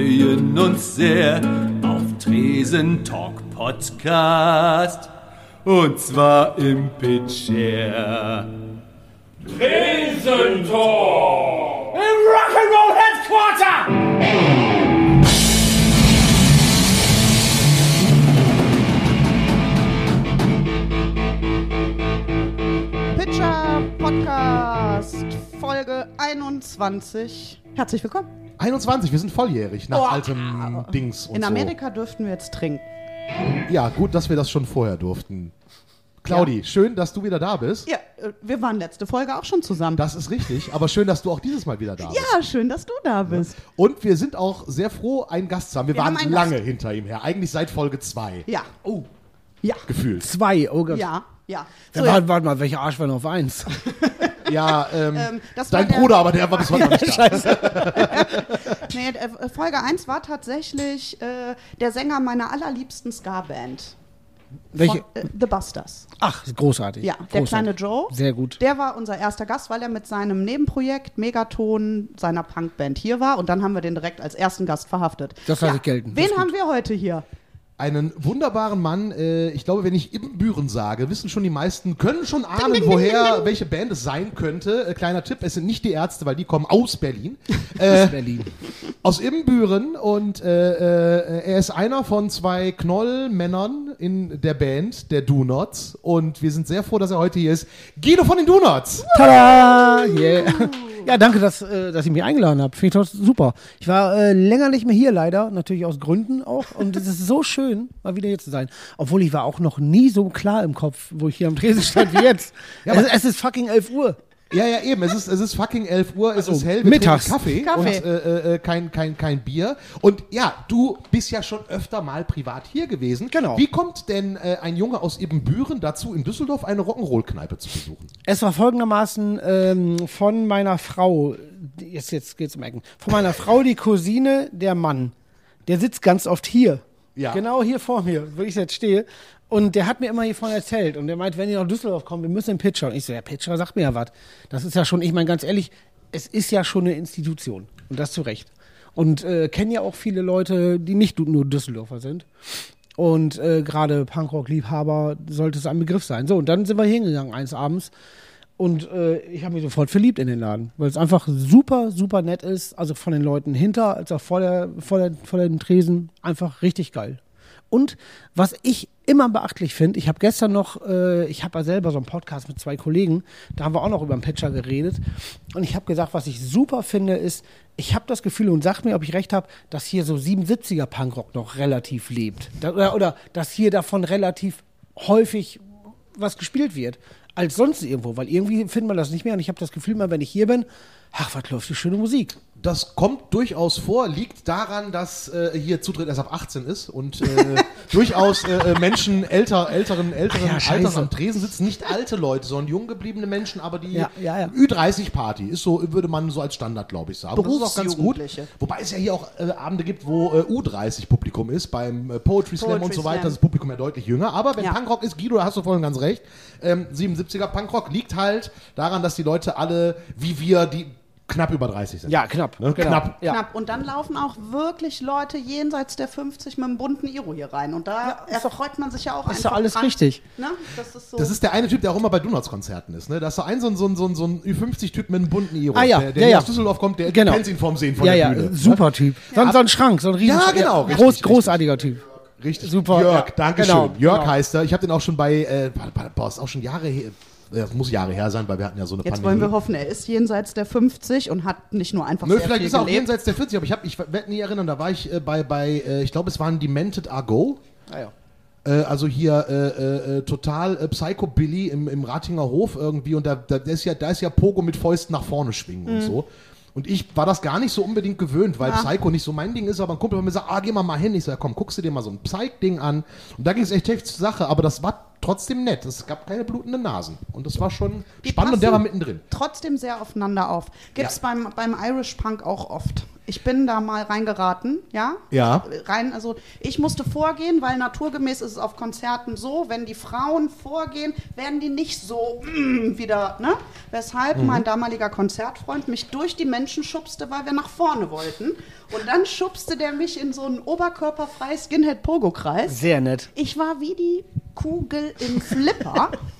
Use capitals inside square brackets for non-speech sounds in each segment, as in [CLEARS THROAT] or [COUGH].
freuen uns sehr auf Tresen Talk Podcast. Und zwar im Pitcher. Tresentor! Im Rock'n'Roll Headquarter! Pitcher Podcast Folge 21. Herzlich willkommen. 21, wir sind volljährig nach Oh. altem Dings und In so. Amerika dürften wir jetzt trinken. Ja, gut, dass wir das schon vorher durften. Claudi, schön, dass du wieder da bist. Ja, äh, wir waren letzte Folge auch schon zusammen. Das ist richtig, aber schön, dass du auch dieses Mal wieder da bist. ja, schön, dass du da bist. Und wir sind auch sehr froh, einen Gast zu haben. Wir, Wir waren haben lange Gast. hinter ihm her, eigentlich seit Folge 2 Ja. Oh. Ja. gefühlt. Zwei, oh Gott. Ja, ja. Ja, So, ja. warte, warte mal, welcher Arsch war noch auf eins? [LAUGHS] Ja, ähm, Ähm, dein der- Bruder, aber der war bis heute noch nicht [LAUGHS] da. [LAUGHS] Nee, äh, Folge 1 war tatsächlich äh, der Sänger meiner allerliebsten Ska-Band. Welche? Von, äh, The Busters. Ach, großartig. Ja, der großartig. kleine Joe. Sehr gut. Der war unser erster Gast, weil er mit seinem Nebenprojekt Megaton seiner Punkband hier war. Und dann haben wir den direkt als ersten Gast verhaftet. Das lasse ich gelten. Wen haben wir heute hier? Einen wunderbaren Mann, äh, ich glaube, wenn ich Ibbenbüren sage, wissen schon die meisten, können schon ahnen, woher, welche Band es sein könnte. Äh, kleiner Tipp, es sind nicht die Ärzte, weil die kommen aus Berlin. [LAUGHS] Äh, Berlin. aus Ibbenbüren und äh, äh, er ist einer von zwei Knollmännern in der Band, der Do-Nots. Und wir sind sehr froh, dass er heute hier ist. Guido von den Do-Nots! Tada! Yeah. [LAUGHS] Ja, danke, dass, äh, dass ihr mich eingeladen habt. Finde ich super. Ich war äh, länger nicht mehr hier, leider. Natürlich aus Gründen auch. Und es ist so schön, mal wieder hier zu sein. Obwohl ich war auch noch nie so klar im Kopf, wo ich hier am Tresen stand wie jetzt. [LAUGHS] Ja, es, aber- es ist fucking 11 Uhr. Ja, ja, eben. Es ist, es ist fucking 11 Uhr, es ist hell, wir mittags. Kaffee, Kaffee. und äh, äh, kein, kein, kein Bier. Und ja, du bist ja schon öfter mal privat hier gewesen. Genau. Wie kommt denn äh, ein Junge aus Ibbenbüren dazu, in Düsseldorf eine Rock'n'Roll-Kneipe zu besuchen? Es war folgendermaßen ähm, von meiner Frau, die- jetzt, jetzt geht's um Ecken, von meiner Frau die Cousine, der Mann. Der sitzt ganz oft hier. Ja. Genau hier vor mir, wo ich jetzt stehe. Und der hat mir immer hiervon erzählt. Und der meint, wenn ihr nach Düsseldorf kommt, wir müssen den Pitcher. Und ich so, ja, Pitcher, sagt mir ja was. Das ist ja schon, ich meine ganz ehrlich, es ist ja schon eine Institution. Und das zu Recht. Und äh, kennen ja auch viele Leute, die nicht nur Düsseldorfer sind. Und äh, gerade Punkrock-Liebhaber sollte es ein Begriff sein. So, und dann sind wir hingegangen eines Abends. Und äh, ich habe mich sofort verliebt in den Laden, weil es einfach super, super nett ist. Also von den Leuten hinter als auch vor, der, vor, der, vor dem Tresen. Einfach richtig geil. Und was ich immer beachtlich finde, ich habe gestern noch, äh, ich habe ja selber so einen Podcast mit zwei Kollegen, da haben wir auch noch über den Pitcher geredet. Und ich habe gesagt, was ich super finde, ist, ich habe das Gefühl und sagt mir, ob ich recht habe, dass hier so 77er Punkrock noch relativ lebt. Da, oder, oder dass hier davon relativ häufig was gespielt wird als sonst irgendwo, weil irgendwie findet man das nicht mehr und ich habe das Gefühl, mal wenn ich hier bin, ach, was läuft für schöne Musik. Das kommt durchaus vor, liegt daran, dass äh, hier Zutritt erst ab 18 ist und äh, [LAUGHS] durchaus äh, äh, Menschen älter, älteren, älteren ja. Alters am Tresen sitzen. Nicht alte Leute, sondern jung gebliebene Menschen, aber die Ja, ja, ja. Ü30-Party ist so, würde man so als Standard, glaube ich, sagen. Das ist auch ganz gut. Wobei es ja hier auch äh, Abende gibt, wo äh, U30-Publikum ist, beim äh, Poetry Slam Poetry und so weiter. Slam. Das Publikum ja deutlich jünger. Aber wenn. Punkrock ist, Guido, da hast du vorhin ganz recht, ähm, 77er Punkrock liegt halt daran, dass die Leute alle, wie wir, die knapp über 30 sind. Ja, knapp. Ne? Genau. Knapp. Ja. Knapp. Und dann laufen auch wirklich Leute jenseits der 50 mit einem bunten Iro hier rein. Und da ist doch- erfreut man sich ja auch ist doch alles dran. richtig. Ne? Das ist so. Das ist der eine Typ, der auch immer bei Donuts-Konzerten ist. Ne? Da ist so ein, so ein, so ein, so ein, so ein Ü50-Typ mit einem bunten Iro. Ah, ja. Der, der Ja, ja. aus Düsseldorf kommt, der Genau. kennt ihn vom Sehen von ja, der ja, Bühne. super Typ. So, ein- so ein Schrank, so ein riesen Ja, genau, groß, richtig, großartiger Typ. Richtig. Super, Jörg, ja. danke Genau, schön. Jörg genau. heißt er. Ich habe den auch schon bei, äh, boah, ist auch schon Jahre her. Das muss Jahre her sein, weil wir hatten ja so eine Jetzt Pandemie. wollen wir hoffen, er ist jenseits der 50 und hat nicht nur einfach Nö, sehr vielleicht viel ist er auch gelebt. jenseits der 40, aber ich, hab, ich werde nie erinnern, da war ich äh, bei, bei äh, ich glaube, es waren Demented Argo. Ah, ja. Äh, also hier äh, äh, äh, total äh, Psycho Billy im, im Ratinger Hof irgendwie und da, da, da, ist ja, da ist ja Pogo mit Fäusten nach vorne schwingen Mhm. und so. Und ich war das gar nicht so unbedingt gewöhnt, weil Psycho nicht so mein Ding ist, aber ein Kumpel von mir sagt, ah, geh mal mal hin. Ich so, ja, komm, guckst du dir mal so ein Psych-Ding an. Und da ging es echt heftig zur Sache, aber das war trotzdem nett. Es gab keine blutenden Nasen. Und das war schon Die spannend und der war mittendrin. Trotzdem sehr aufeinander auf. Gibt es Ja. beim, beim Irish Punk auch oft. Ich bin da mal reingeraten, ja? Ja. Rein, also ich musste vorgehen, weil naturgemäß ist es auf Konzerten so, wenn die Frauen vorgehen, werden die nicht so mm, wieder, ne? Weshalb Mhm. mein damaliger Konzertfreund mich durch die Menschen schubste, weil wir nach vorne wollten. Und dann schubste der mich in so einen oberkörperfrei Skinhead-Pogo-Kreis. Sehr nett. Ich war wie die Kugel im Flipper. [LAUGHS]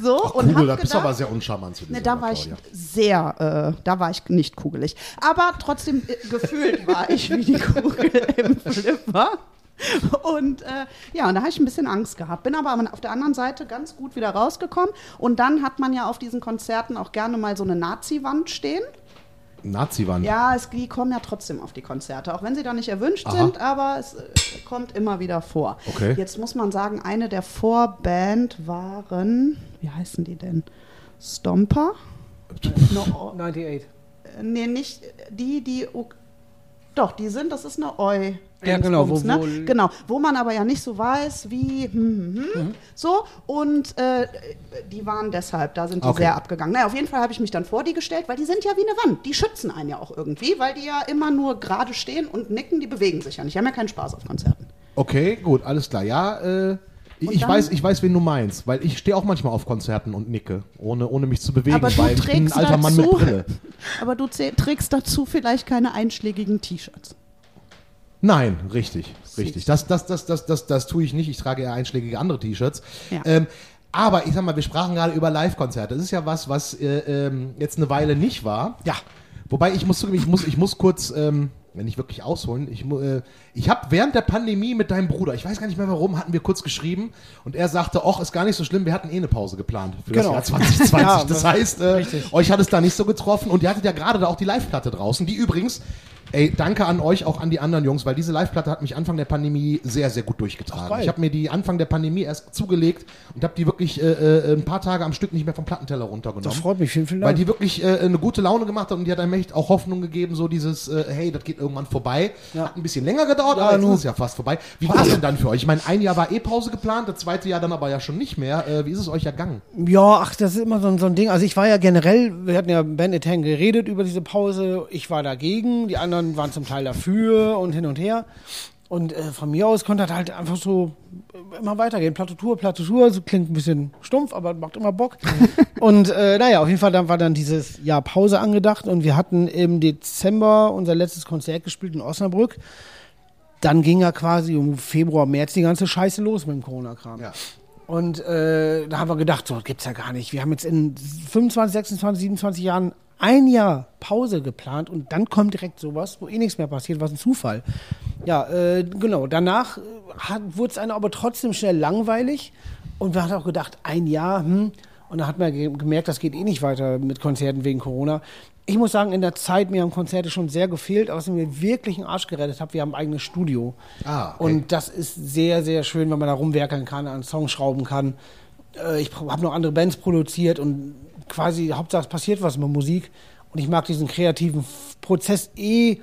So, Ach, und Kugel, da bist du aber sehr uncharmant zu Ne, dieser da war ich sehr, äh, da war ich nicht kugelig. Aber trotzdem äh, gefühlt war ich wie die Kugel [LAUGHS] im Flipper. Und äh, ja, und da habe ich ein bisschen Angst gehabt. Bin aber auf der anderen Seite ganz gut wieder rausgekommen. Und dann hat man ja auf diesen Konzerten auch gerne mal so eine Nazi-Wand stehen. Nazi-Wand. Ja, es, die kommen ja trotzdem auf die Konzerte, auch wenn sie da nicht erwünscht Aha. sind, aber es äh, kommt immer wieder vor. Okay. Jetzt muss man sagen, eine der Vorband waren, wie heißen die denn? Stomper? No, 98. äh, nee, nicht die, die. Doch, die sind, das ist eine Eu. Ja, genau, wo- ne? wo- genau, wo man aber ja nicht so weiß, wie, hm, hm, hm, so, und äh, die waren deshalb, da sind die Okay. sehr abgegangen. Naja, auf jeden Fall habe ich mich dann vor die gestellt, weil die sind ja wie eine Wand, die schützen einen ja auch irgendwie, weil die ja immer nur gerade stehen und nicken, die bewegen sich ja nicht, die haben ja keinen Spaß auf Konzerten. Okay, gut, alles klar. Ja, äh, ich, weiß, ich weiß, wen du meinst, weil ich stehe auch manchmal auf Konzerten und nicke, ohne, ohne mich zu bewegen, Aber du weil ich bin ein trägst alter Mann mit dazu- Brille. [LAUGHS] Aber du trägst dazu vielleicht keine einschlägigen T-Shirts. Nein, richtig, richtig. Das, das, das, das, das, das tue ich nicht. Ich trage eher einschlägige andere T-Shirts. Ja. Ähm, aber ich sag mal, wir sprachen gerade über Live-Konzerte. Das ist ja was, was äh, ähm, jetzt eine Weile nicht war. Ja. Wobei ich muss zugeben, ich muss, ich muss kurz, ähm, wenn ich wirklich ausholen, ich, äh, ich habe während der Pandemie mit deinem Bruder, ich weiß gar nicht mehr warum, hatten wir kurz geschrieben und er sagte, ach, ist gar nicht so schlimm, wir hatten eh eine Pause geplant für Genau. das Jahr 2020. [LAUGHS] Ja, das das- heißt, äh, euch hat es da nicht so getroffen und ihr hattet ja gerade da auch die Live-Platte draußen, die übrigens, ey, danke an euch, auch an die anderen Jungs, weil diese Live-Platte hat mich Anfang der Pandemie sehr, sehr gut durchgetragen. geil. ich habe mir die Anfang der Pandemie erst zugelegt und habe die wirklich äh, äh, ein paar Tage am Stück nicht mehr vom Plattenteller runtergenommen. Das freut mich. Vielen, vielen Weil Dank. die wirklich äh, eine gute Laune gemacht hat und die hat einem echt auch Hoffnung gegeben, so dieses, äh, hey, das geht irgendwann vorbei. Ja. Hat ein bisschen länger gedauert, Ja, aber jetzt ist es ja fast vorbei. Wie war es denn dann für euch? Ich meine, ein Jahr war eh Pause geplant, das zweite Jahr dann aber ja schon nicht mehr. Äh, wie ist es euch ergangen? Ja, ach, das ist immer so, ein- so ein Ding. Also ich war ja generell, wir hatten ja Bandit Hang geredet über diese Pause. Ich war dagegen, die anderen waren zum Teil dafür und hin und her. Und äh, von mir aus konnte das halt einfach so äh, immer weitergehen. Platte Tour, Platte Tour, so klingt ein bisschen stumpf, aber macht immer Bock. [LAUGHS] und äh, naja, auf jeden Fall dann war dann dieses Jahr Pause angedacht und wir hatten im Dezember unser letztes Konzert gespielt in Osnabrück. Dann ging ja quasi um Februar, März die ganze Scheiße los mit dem Corona-Kram. Ja. Und äh, da haben wir gedacht, so gibt's ja gar nicht. Wir haben jetzt in 25, 26, 27 Jahren ein Jahr Pause geplant und dann kommt direkt sowas, wo eh nichts mehr passiert, was ein Zufall. Ja, äh, genau. Danach wurde es einem aber trotzdem schnell langweilig und wir haben auch gedacht, ein Jahr, hm. Und da hat man ge gemerkt, das geht eh nicht weiter mit Konzerten wegen Corona. Ich muss sagen, in der Zeit, mir haben Konzerte schon sehr gefehlt, aber was mir wirklich einen Arsch gerettet hat, wir haben ein eigenes Studio. Ah, okay. Und das ist sehr, sehr schön, wenn man da rumwerkeln kann, an Songs schrauben kann. Äh, ich habe noch andere Bands produziert und quasi, Hauptsache es passiert was mit Musik. Und ich mag diesen kreativen Prozess eh.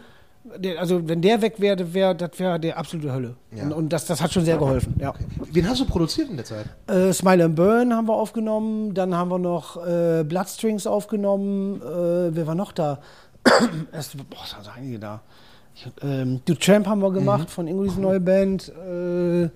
Also wenn der weg wäre, wär, das wäre der absolute Hölle. Ja. Und, und das, das hat schon sehr geholfen. Ja. Wen hast du produziert in der Zeit? Äh, Smile and Burn haben wir aufgenommen, dann haben wir noch äh, Bloodstrings aufgenommen. Äh, wer war noch da? [CLEARS THROAT] es, boah, es waren so einige da. Ich, ähm, The Tramp haben wir gemacht von Ingrid's neue Band. Äh,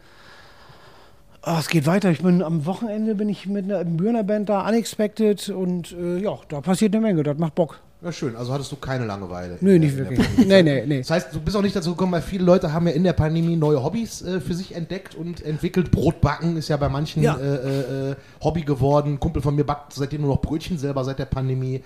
ah, es geht weiter. Ich bin am Wochenende bin ich mit einer Bühner Band da, Unexpected und äh, ja, da passiert eine Menge. Das macht Bock. Ja, schön. Also hattest du keine Langeweile. Nö, nicht wirklich. Nee, nee, nee. Das heißt, du bist auch nicht dazu gekommen, weil viele Leute haben ja in der Pandemie neue Hobbys äh, für sich entdeckt und entwickelt. Brotbacken ist ja bei manchen Ja. äh, äh, Hobby geworden. Ein Kumpel von mir backt seitdem nur noch Brötchen selber seit der Pandemie.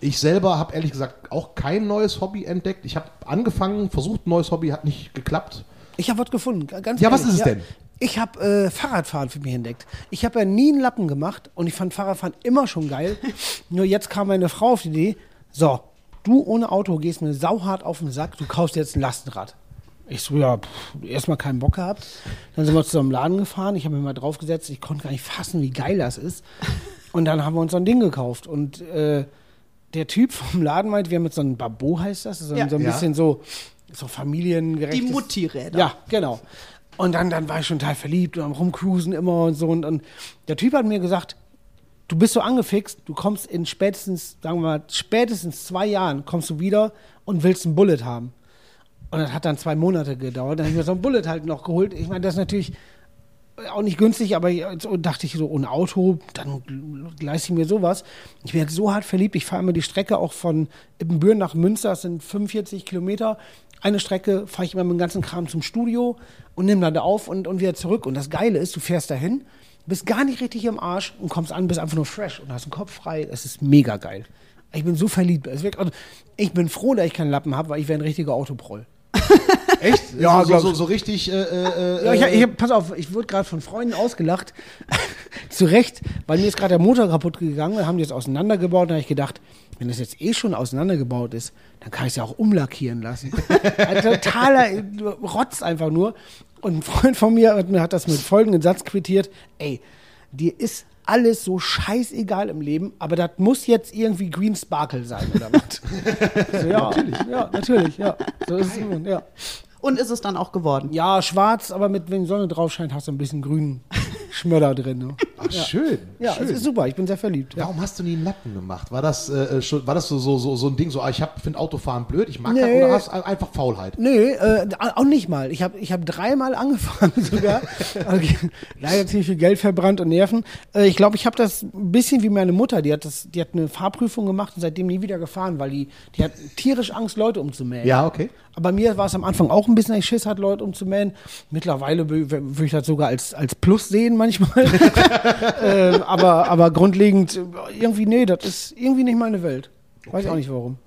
Ich selber habe ehrlich gesagt auch kein neues Hobby entdeckt. Ich habe angefangen, versucht ein neues Hobby, hat nicht geklappt. Ich habe was gefunden, ganz Ja, was ehrlich. ist es denn? Ich habe äh, Fahrradfahren für mich entdeckt. Ich habe ja nie einen Lappen gemacht und ich fand Fahrradfahren immer schon geil. [LAUGHS] Nur jetzt kam meine Frau auf die Idee, so, du ohne Auto gehst mir sauhart auf den Sack, du kaufst jetzt ein Lastenrad. Ich so, ja, pff, erstmal keinen Bock gehabt. Dann sind wir zu so einem Laden gefahren, ich habe mir mal draufgesetzt, ich konnte gar nicht fassen, wie geil das ist. [LAUGHS] Und dann haben wir uns so ein Ding gekauft und äh, der Typ vom Laden meint, wir haben jetzt so ein Babo heißt das, so, ein- Ja. so ein Ja. bisschen so, so familiengerecht. Die Mutti-Räder. Ja, genau. Und dann, dann war ich schon total verliebt und am Rumcruisen immer und so. Und, und der Typ hat mir gesagt, du bist so angefixt, du kommst in spätestens, sagen wir mal, spätestens zwei Jahren kommst du wieder und willst ein Bullet haben. Und das hat dann zwei Monate gedauert. Dann habe ich mir so ein Bullet halt noch geholt. Ich meine, das ist natürlich auch nicht günstig, aber dachte ich so, ohne Auto, dann leiste ich mir sowas. Ich bin so hart verliebt. Ich fahre immer die Strecke auch von Ippenbüren nach Münster, das sind 45 Kilometer. Eine Strecke fahre ich immer mit dem ganzen Kram zum Studio und nehme dann da auf und, und wieder zurück. Und das Geile ist, du fährst dahin, bist gar nicht richtig im Arsch und kommst an, bist einfach nur fresh und hast den Kopf frei. Das ist mega geil. Ich bin so verliebt. Es wird- also Ich bin froh, dass ich keinen Lappen habe, weil ich wäre ein richtiger Autoproll. [LAUGHS] Echt? Ja, so, so, so richtig. Äh, äh, Ja, ich, äh, ich, hab- pass auf, ich wurde gerade von Freunden ausgelacht. [LAUGHS] Zu Recht, weil mir ist gerade der Motor kaputt gegangen. Wir haben die jetzt auseinandergebaut. Da habe ich gedacht, wenn das jetzt eh schon auseinandergebaut ist, dann kann ich es ja auch umlackieren lassen. [LAUGHS] Ein totaler Rotz einfach nur. Und ein Freund von mir hat, mir hat das mit folgendem Satz quittiert. Ey, dir ist alles so scheißegal im Leben, aber das muss jetzt irgendwie Green Sparkle sein, oder was? [LAUGHS] so, ja, natürlich. Ja, natürlich, ja. So ist es nun, ja. Und ist es dann auch geworden? Ja, schwarz, aber mit, wenn die Sonne drauf scheint, hast du ein bisschen grünen Schmöller drin. Ne? [LAUGHS] Ach, schön. Ja, schön. es ist super, ich bin sehr verliebt. Ja. Warum hast du nie einen Lappen gemacht? War das, äh, schon, war das so, so, so, so ein Ding, so, ah, ich finde Autofahren blöd, ich mag das, Nee. oder hast du einfach Faulheit? Nee, äh, auch nicht mal. Ich habe ich hab dreimal angefangen [LAUGHS] sogar. Okay. Leider ziemlich viel Geld verbrannt und Nerven. Äh, ich glaube, ich habe das ein bisschen wie meine Mutter. Die hat, das, die hat eine Fahrprüfung gemacht und seitdem nie wieder gefahren, weil die, die hat tierisch Angst, Leute umzumähen. Ja, okay. Aber mir war es am Anfang auch ein bisschen, ich Schiss hatte, Leute umzumähen. Mittlerweile wü- wü- würde ich das sogar als, als Plus sehen manchmal. [LAUGHS] äh, aber, aber grundlegend, irgendwie, nee, das ist irgendwie nicht meine Welt. Weiß auch nicht warum.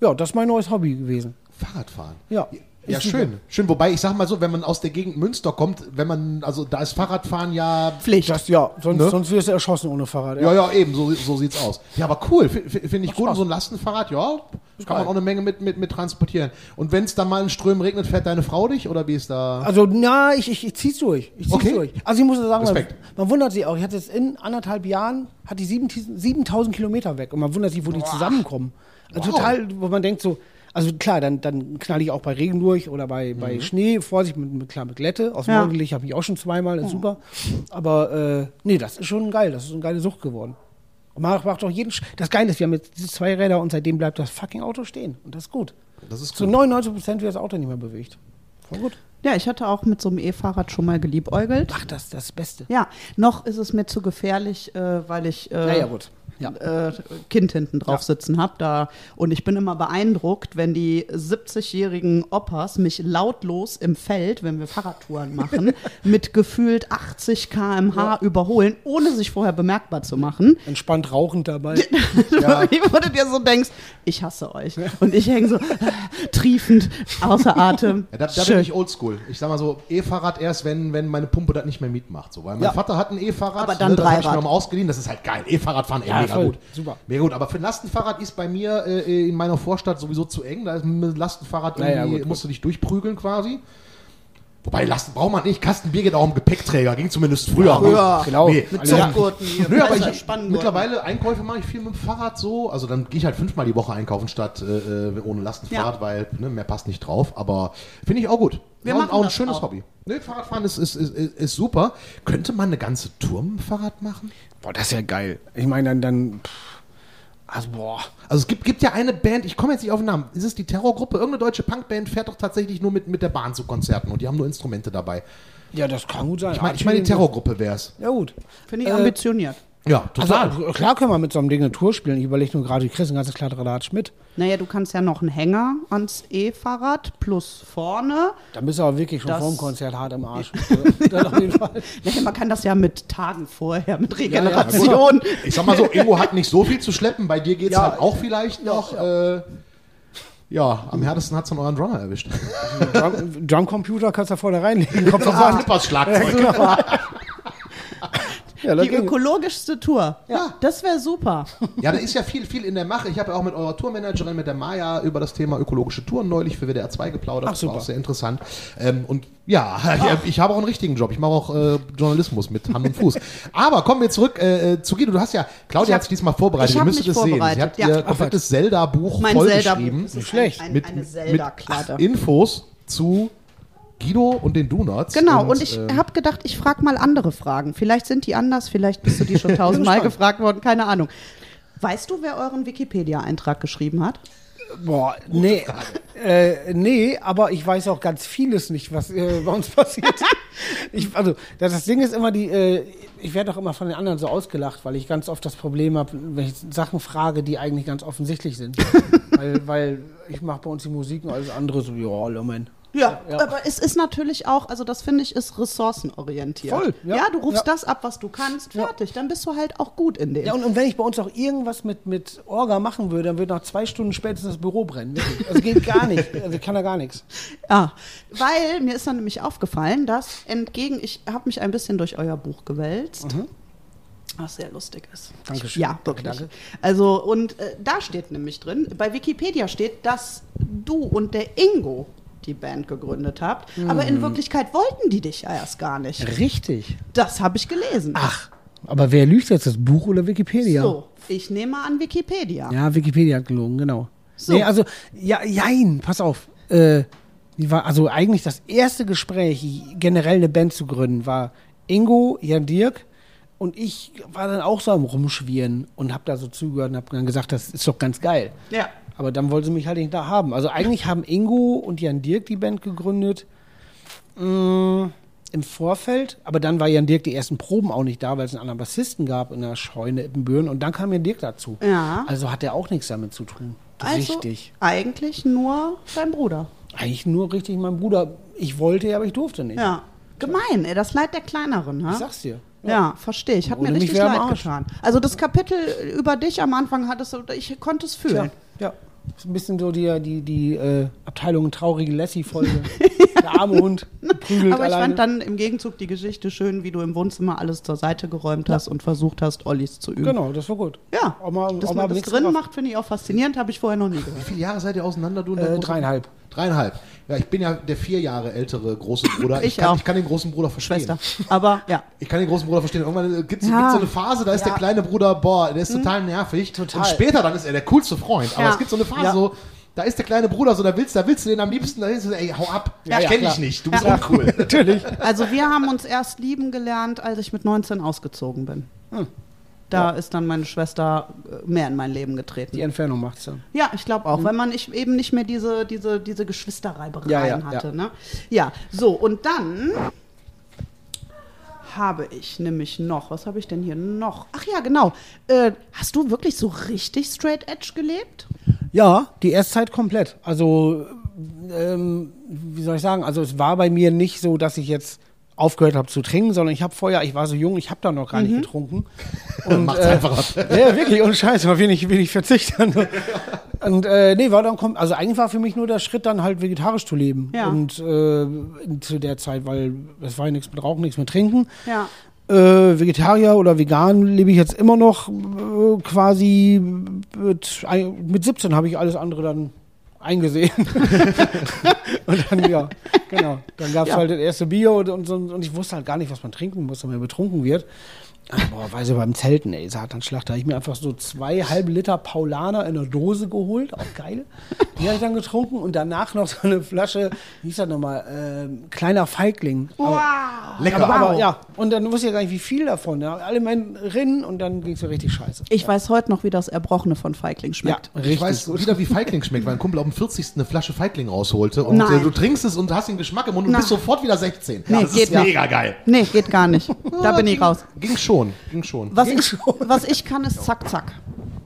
Ja, das ist mein neues Hobby gewesen. Fahrradfahren. Ja. Ja, schön. Schön, wobei ich sag mal so, wenn man aus der Gegend Münster kommt, wenn man, also da ist Fahrradfahren ja. Pflicht. Das, ja, sonst, Ne? sonst wirst du erschossen ohne Fahrrad. Ja, ja, eben, so, so sieht's aus. Ja, aber cool, finde ich gut. Und Spaß. so ein Lastenfahrrad, ja, kann man geil. auch eine Menge mit, mit, mit transportieren. Und wenn es dann mal in Strömen regnet, fährt deine Frau dich oder wie ist da? Also, na, ich, ich, ich zieh's durch. Ich zieh's Okay. durch. Also, ich muss sagen, man, man wundert sich auch. Ich hatte jetzt in anderthalb Jahren, hat die 7000 7000 Kilometer weg. Und man wundert sich, wo die zusammenkommen. Also, Wow. total, wo man denkt so, also klar, dann, dann knall ich auch bei Regen durch oder bei, Mhm. bei Schnee. Vorsicht, mit, mit, klar, mit Glätte. Aus Ja. Morgenlicht habe ich auch schon zweimal, ist super. Aber, äh, nee, das ist schon geil. Das ist eine geile Sucht geworden. Und man macht auch jeden. Sch das Geile ist, wir haben jetzt diese zwei Räder und seitdem bleibt das fucking Auto stehen. Und das ist gut. Das ist Zu gut. 99 Prozent wird das Auto nicht mehr bewegt. Voll gut. Ja, ich hatte auch mit so einem E-Fahrrad schon mal geliebäugelt. Ach, das ist das Beste. Ja, noch ist es mir zu gefährlich, äh, weil ich äh, Naja, gut. Ja. äh, Kind hinten drauf sitzen habe. Da. Und ich bin immer beeindruckt, wenn die 70-jährigen Opas mich lautlos im Feld, wenn wir Fahrradtouren machen, [LAUGHS] mit gefühlt 80 km/h überholen, ohne sich vorher bemerkbar zu machen. Entspannt rauchend dabei. [LAUGHS] [LAUGHS] Wo du dir so denkst, ich hasse euch. Und ich hänge so äh, triefend außer Atem. Ja, da, da bin ich oldschool. Ich sag mal so, E-Fahrrad erst, wenn, wenn meine Pumpe das nicht mehr mitmacht. So, weil mein Ja. Vater hat ein E-Fahrrad, Aber dann ne, das hab ich mir mal ausgeliehen, das ist halt geil. E-Fahrrad fahren, ey, Ja, voll. gut. Super. Mega gut, aber für ein Lastenfahrrad ist bei mir äh, in meiner Vorstadt sowieso zu eng. Da ist dem Lastenfahrrad ja, irgendwie, gut, musst du dich durchprügeln quasi. Wobei, Lasten braucht man nicht. Kasten Bier geht auch im Gepäckträger. Ging zumindest früher. früher. Genau. Nee, Mit Zuckgurten hier, Nö, aber ich, mittlerweile Einkäufe mache ich viel mit dem Fahrrad so. Also dann gehe ich halt fünfmal die Woche einkaufen statt äh, äh, ohne Lastenfahrrad, Ja. weil ne, mehr passt nicht drauf. Aber finde ich auch gut. Wir auch, machen auch ein das schönes auch. Hobby. Ne, Fahrradfahren ist, ist, ist, ist, ist super. Könnte man eine ganze Tour mit dem Fahrrad machen? Boah, das ist ja geil. Ich meine, dann, dann pff, also boah. Also es gibt, gibt ja eine Band, ich komme jetzt nicht auf den Namen, ist es die Terrorgruppe? Irgendeine deutsche Punkband fährt doch tatsächlich nur mit, mit der Bahn zu Konzerten und die haben nur Instrumente dabei. Ja, das kann gut sein. Ich meine, ich meine die Terrorgruppe wäre es. Ja, gut. Finde ich Äh, ambitioniert. Ja, total. Also, klar können wir mit so einem Ding eine Tour spielen. Ich überlege nur gerade, du kriegst ein ganzes Kladderadatsch mit. Naja, du kannst ja noch einen Hänger ans E-Fahrrad plus vorne. Da bist du aber wirklich schon Das- vor dem Konzert hart im Arsch. [LAUGHS] Fall. Naja, man kann das ja mit Tagen vorher, mit ja, Regeneration. Ich sag mal so, Ingo hat nicht so viel zu schleppen, bei dir geht's Ja. halt auch vielleicht noch. Ja, äh, ja am härtesten hat's an euren Drummer erwischt. Drum, Drumcomputer kannst du da vorne reinlegen. Kommt drauf Ah, Schlagzeug. Ja, Die ökologischste Tour. Ja. Das wäre super. [LAUGHS] Ja, da ist ja viel, viel in der Mache. Ich habe ja auch mit eurer Tourmanagerin, mit der Maya, über das Thema ökologische Touren neulich für WDR 2 geplaudert. Ach, das war auch sehr interessant. Ähm, und ja, [LAUGHS] ich, ich habe auch einen richtigen Job. Ich mache auch äh, Journalismus mit Hand und Fuß. [LAUGHS] Aber kommen wir zurück äh, zu Guido. Du hast ja, Claudia Ich hat hab- sich diesmal vorbereitet. ich Ihr hab müsstet es sehen. Sie hat ja. ihr komplettes Zelda-Buch vollgeschrieben. Das ist schlecht. Ein, ein, mit, mit. Infos zu Guido und den Donuts. Genau, und, ich ähm, habe gedacht, ich frage mal andere Fragen. Vielleicht sind die anders, vielleicht bist du die schon [LAUGHS] tausendmal gefragt worden, keine Ahnung. Weißt du, wer euren Wikipedia-Eintrag geschrieben hat? Boah, nee, äh, nee, aber ich weiß auch ganz vieles nicht, was äh, bei uns [LAUGHS] passiert. ich, also, das, das Ding ist immer die, äh, ich werde auch immer von den anderen so ausgelacht, weil ich ganz oft das Problem habe, wenn ich Sachen frage, die eigentlich ganz offensichtlich sind. [LAUGHS] weil, weil ich mache bei uns die Musik und alles andere so, ja, Lomen. Ja, Ja. aber es ist natürlich auch, also das finde ich, ist ressourcenorientiert. Voll, ja. Ja, du rufst Ja. das ab, was du kannst, fertig. Dann bist du halt auch gut in dem. Ja, und, und wenn ich bei uns auch irgendwas mit, mit Orga machen würde, dann würde nach zwei Stunden spätestens das Büro brennen. Wirklich. Also geht gar nicht. [LAUGHS] Also ich kann da gar nichts. Ja, weil mir ist dann nämlich aufgefallen, dass entgegen, ich habe mich ein bisschen durch euer Buch gewälzt. Was sehr lustig ist. Mhm. Dankeschön. Ja, wirklich. Danke. Also, und äh, da steht nämlich drin, bei Wikipedia steht, dass du und der Ingo die Band gegründet habt. Aber Mhm. in Wirklichkeit wollten die dich ja erst gar nicht. Richtig. Das habe ich gelesen. Ach, aber wer lügt jetzt, das Buch oder Wikipedia? So, ich nehme an Wikipedia. Ja, Wikipedia hat gelogen, genau. So. Nee, also, ja, jein, pass auf. Äh, die war, also eigentlich das erste Gespräch, generell eine Band zu gründen, war Ingo, Jan Dirk und ich war dann auch so am Rumschwirren und hab da so zugehört und hab dann gesagt, das ist doch ganz geil. Ja. Aber dann wollte sie mich halt nicht da haben. Also eigentlich haben Ingo und Jan Dirk die Band gegründet mh, im Vorfeld. Aber dann war Jan Dirk die ersten Proben auch nicht da, weil es einen anderen Bassisten gab in der Scheune Ippenbüren. Und dann kam Jan Dirk dazu. Ja. Also hat er auch nichts damit zu tun. Also Richtig. eigentlich nur dein Bruder. Eigentlich nur richtig mein Bruder. Ich wollte, aber ich durfte nicht. Ja. Gemein, ey, das Leid der Kleineren. Ha? Ich sag's dir. Ja, verstehe ich. Ohne mir richtig leid getan. Also das Kapitel über dich am Anfang hattest du, ich konnte es fühlen. Ja. ja. Ist ein bisschen so die, die, die äh, Abteilung traurige Lassie-Folge. [LAUGHS] Der arme Hund prügelt Aber ich alleine. fand dann im Gegenzug die Geschichte schön, wie du im Wohnzimmer alles zur Seite geräumt hast und versucht hast, Ollis zu üben. genau, das war gut. Ja, Auch mal, dass auch man mal das nichts drin drauf. macht, finde ich auch faszinierend, habe ich vorher noch nie Wie gehört. viele Jahre seid ihr auseinander, du Äh, dreieinhalb. Dreieinhalb. Ja, ich bin ja der vier Jahre ältere große Bruder. [LAUGHS] Ich kann, auch. ich kann den großen Bruder verstehen. Schwester. Aber ja. Ich kann den großen Bruder verstehen. Irgendwann gibt es Ja. so eine Phase, da ist der kleine Bruder, boah, der ist total nervig. Total. Und später dann ist er der coolste Freund. Aber Ja. es gibt so eine Phase, Ja. so, da ist der kleine Bruder, so, da willst, da willst du den am liebsten, da ist du, ey, hau ab. Ja, ich ja, kenn klar. dich nicht, du bist Ja. uncool. [LAUGHS] Natürlich. Also wir haben uns erst lieben gelernt, als ich mit 19 ausgezogen bin. Hm. Da ist dann meine Schwester äh, mehr in mein Leben getreten. Die Entfernung macht's dann. Ja, ich glaube auch, weil man ich eben nicht mehr diese, diese, diese Geschwisterreibereien Ja, ja, hatte. ja. Ne? ja, so, und dann habe ich nämlich noch, was habe ich denn hier noch? Ach ja, genau. Äh, hast du wirklich so richtig straight edge gelebt? Ja, die Erstzeit komplett. Also, ähm, wie soll ich sagen? Also, es war bei mir nicht so, dass ich jetzt aufgehört habe zu trinken, sondern ich habe vorher, ich war so jung, ich habe da noch gar nicht getrunken. [LAUGHS] Und, Macht's äh, einfacher. [LAUGHS] Ja, wirklich, ohne Scheiß, auf wenig, wenig verzichten. Und äh, nee, war dann kommt, also eigentlich war für mich nur der Schritt, dann halt vegetarisch zu leben. Ja. Und äh, zu der Zeit, weil es war ja nichts mit Rauchen, nichts mit Trinken. Ja. Äh, Vegetarier oder vegan lebe ich jetzt immer noch äh, quasi mit, mit 17 habe ich alles andere dann eingesehen. [LAUGHS] und dann, ja, genau. Dann gab es Ja. halt das erste Bier und, und, so, und ich wusste halt gar nicht, was man trinken muss, wenn man betrunken wird. Ah, Boah, weiß ich beim Zelten, ey, Satanschlacht, da habe ich mir einfach so zwei halbe Liter Paulaner in einer Dose geholt, auch geil. Die habe ich dann getrunken und danach noch so eine Flasche, wie hieß das nochmal, ähm, kleiner Feigling. Aber, Lecker. aber, aber ja, und dann wusste ich ja gar nicht, wie viel davon. Ja. Alle meinen Rinnen und dann ging es so richtig scheiße. Ich weiß heute noch, wie das Erbrochene von Feigling schmeckt. richtig. Ich weiß wieder, wie Feigling schmeckt, weil ein Kumpel auf dem 40. eine Flasche Feigling rausholte und Nein. äh, du trinkst es und hast den Geschmack im Mund und Nein. bist sofort wieder 16. Nee, das geht ist nicht. mega geil. Nee, geht gar nicht. [LAUGHS] Da bin ich raus. Ging schon, ging schon. Was ich, was ich kann, ist zack, zack.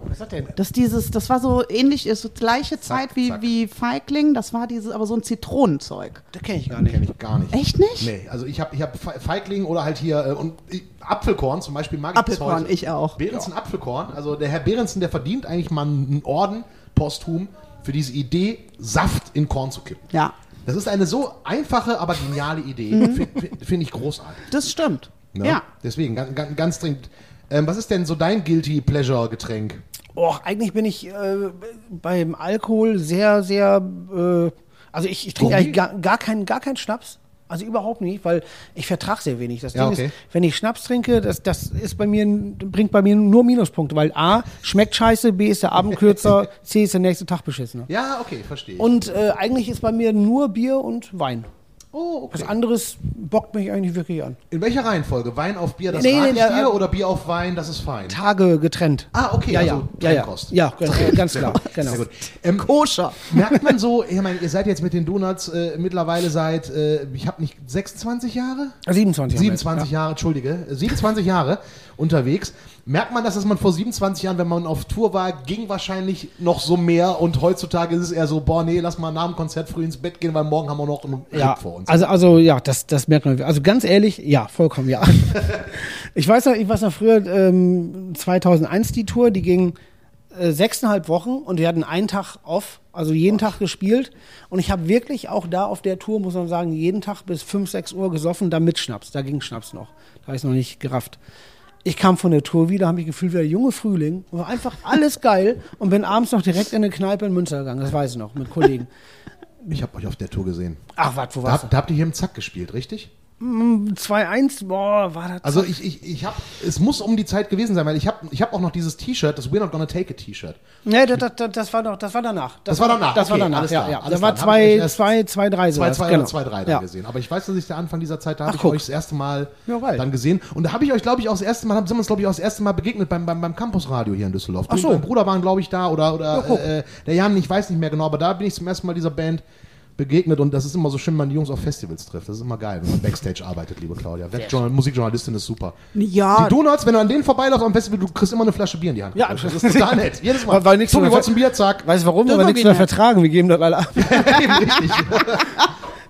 Was das denn? Das, dieses, das war so ähnlich, ist so gleiche Zeit wie, zack. wie Feigling. Das war dieses, aber so ein Zitronenzeug. Das kenne ich gar nicht. Kenn ich gar nicht. Echt nicht? Nee, also ich habe ich hab Fe- Feigling oder halt hier äh, und ich, Apfelkorn zum Beispiel mag ich bis Apfelkorn, heute. ich auch. Behrensen Apfelkorn, also der Herr Behrensen, der verdient eigentlich mal einen Orden posthum für diese Idee, Saft in Korn zu kippen. Ja, Das ist eine so einfache, aber geniale Idee. Finde find ich großartig. das stimmt. Ne? Ja. Deswegen, ganz, ganz, ganz dringend. Ähm, was ist denn so dein Guilty Pleasure Getränk? Oh, eigentlich bin ich äh, beim Alkohol sehr, sehr. Äh, also ich, ich trinke eigentlich gar, gar, keinen, gar keinen Schnaps. Also überhaupt nicht, weil ich vertrage sehr wenig. Das Ja, Ding okay. ist, wenn ich Schnaps trinke, das, das ist bei mir, bringt bei mir nur Minuspunkte, weil A, schmeckt scheiße, B ist der Abend kürzer, [LAUGHS] C ist der nächste Tag beschissener. Ja, okay, verstehe. Und äh, eigentlich ist bei mir nur Bier und Wein. Oh, okay. Was anderes bockt mich eigentlich wirklich an. In welcher Reihenfolge? Wein auf Bier, das Nee, rate nee, ich nee, dir, äh, oder Bier auf Wein, das ist fein? Tage getrennt. Ah, okay, ja, also ja, ja, ja, ja, ganz, äh, ganz klar, genau. Sehr gut. [LAUGHS] Ähm, Koscher. merkt man so, ich meine, ihr seid jetzt mit den Donuts äh, mittlerweile seit, äh, ich habe nicht, 26 Jahre? 27 haben wir jetzt, 27 Jahre, entschuldige, äh, 27 Jahre unterwegs. Merkt man das, dass man vor 27 Jahren, wenn man auf Tour war, ging wahrscheinlich noch so mehr und heutzutage ist es eher so, boah, nee, lass mal nach dem Konzert früh ins Bett gehen, weil morgen haben wir noch einen ja, Trip vor uns. also, also ja, das, das merkt man. Also ganz ehrlich, ja, vollkommen ja. [LAUGHS] ich weiß noch, ich weiß noch früher, ähm, 2001 die Tour, die ging äh, sechseinhalb Wochen und wir hatten einen Tag off, also jeden Tag gespielt. Und ich habe wirklich auch da auf der Tour, muss man sagen, jeden Tag bis 5, 6 Uhr gesoffen, da mit Schnaps. Da ging Schnaps noch. Da habe ich noch nicht gerafft. Ich kam von der Tour wieder, habe mich gefühlt wie der junge Frühling. War einfach alles geil und bin abends noch direkt in eine Kneipe in Münster gegangen. Das weiß ich noch, mit Kollegen. ich habe euch auf der Tour gesehen. Ach, was, wo Da, warst habt- da habt ihr hier im Zack gespielt, richtig? Du? 2-1, boah, war das. Also ich, ich, ich habe, es muss um die Zeit gewesen sein, weil ich habe ich hab auch noch dieses T-Shirt, das We're Not Gonna Take It T-Shirt. Nee, das, das, das, das war doch, das war danach. Das war danach, Das war okay, danach, alles ja, klar, ja. alles Da war klar. Dann hab ich 2, erst 2, 2, 3 2, sowas. 2 genau. oder 2, 3 dann gesehen. Aber ich weiß, dass ich der Anfang dieser Zeit, da habe ich guck. euch das erste Mal Ja, dann gesehen. Und da habe ich euch, glaube ich, auch das erste Mal, sind wir uns, glaube ich, auch das erste Mal begegnet beim, beim, beim Campusradio hier in Düsseldorf. Ach so. Dein Bruder waren, glaube ich, da oder, oder Ja, guck. äh, der Jan, ich weiß nicht mehr genau, aber da bin ich zum ersten Mal dieser Band begegnet und das ist immer so schön, wenn man die Jungs auf Festivals trifft. Das ist immer geil, wenn man Backstage arbeitet, liebe Claudia. Webjournal Musikjournalistin ist super. Ja, Die Donuts, wenn du an denen vorbeiläufst am Festival, du kriegst immer eine Flasche Bier in die Hand. Ja. das ist total [LAUGHS] nett. Jedes Mal. Weil- weil nichts Tobi, mehr- wolltest du ein Bier? Zack. Weißt du warum? Weil wir nichts mehr vertragen, wir geben das alle ab. [LAUGHS] Eben richtig. [LAUGHS]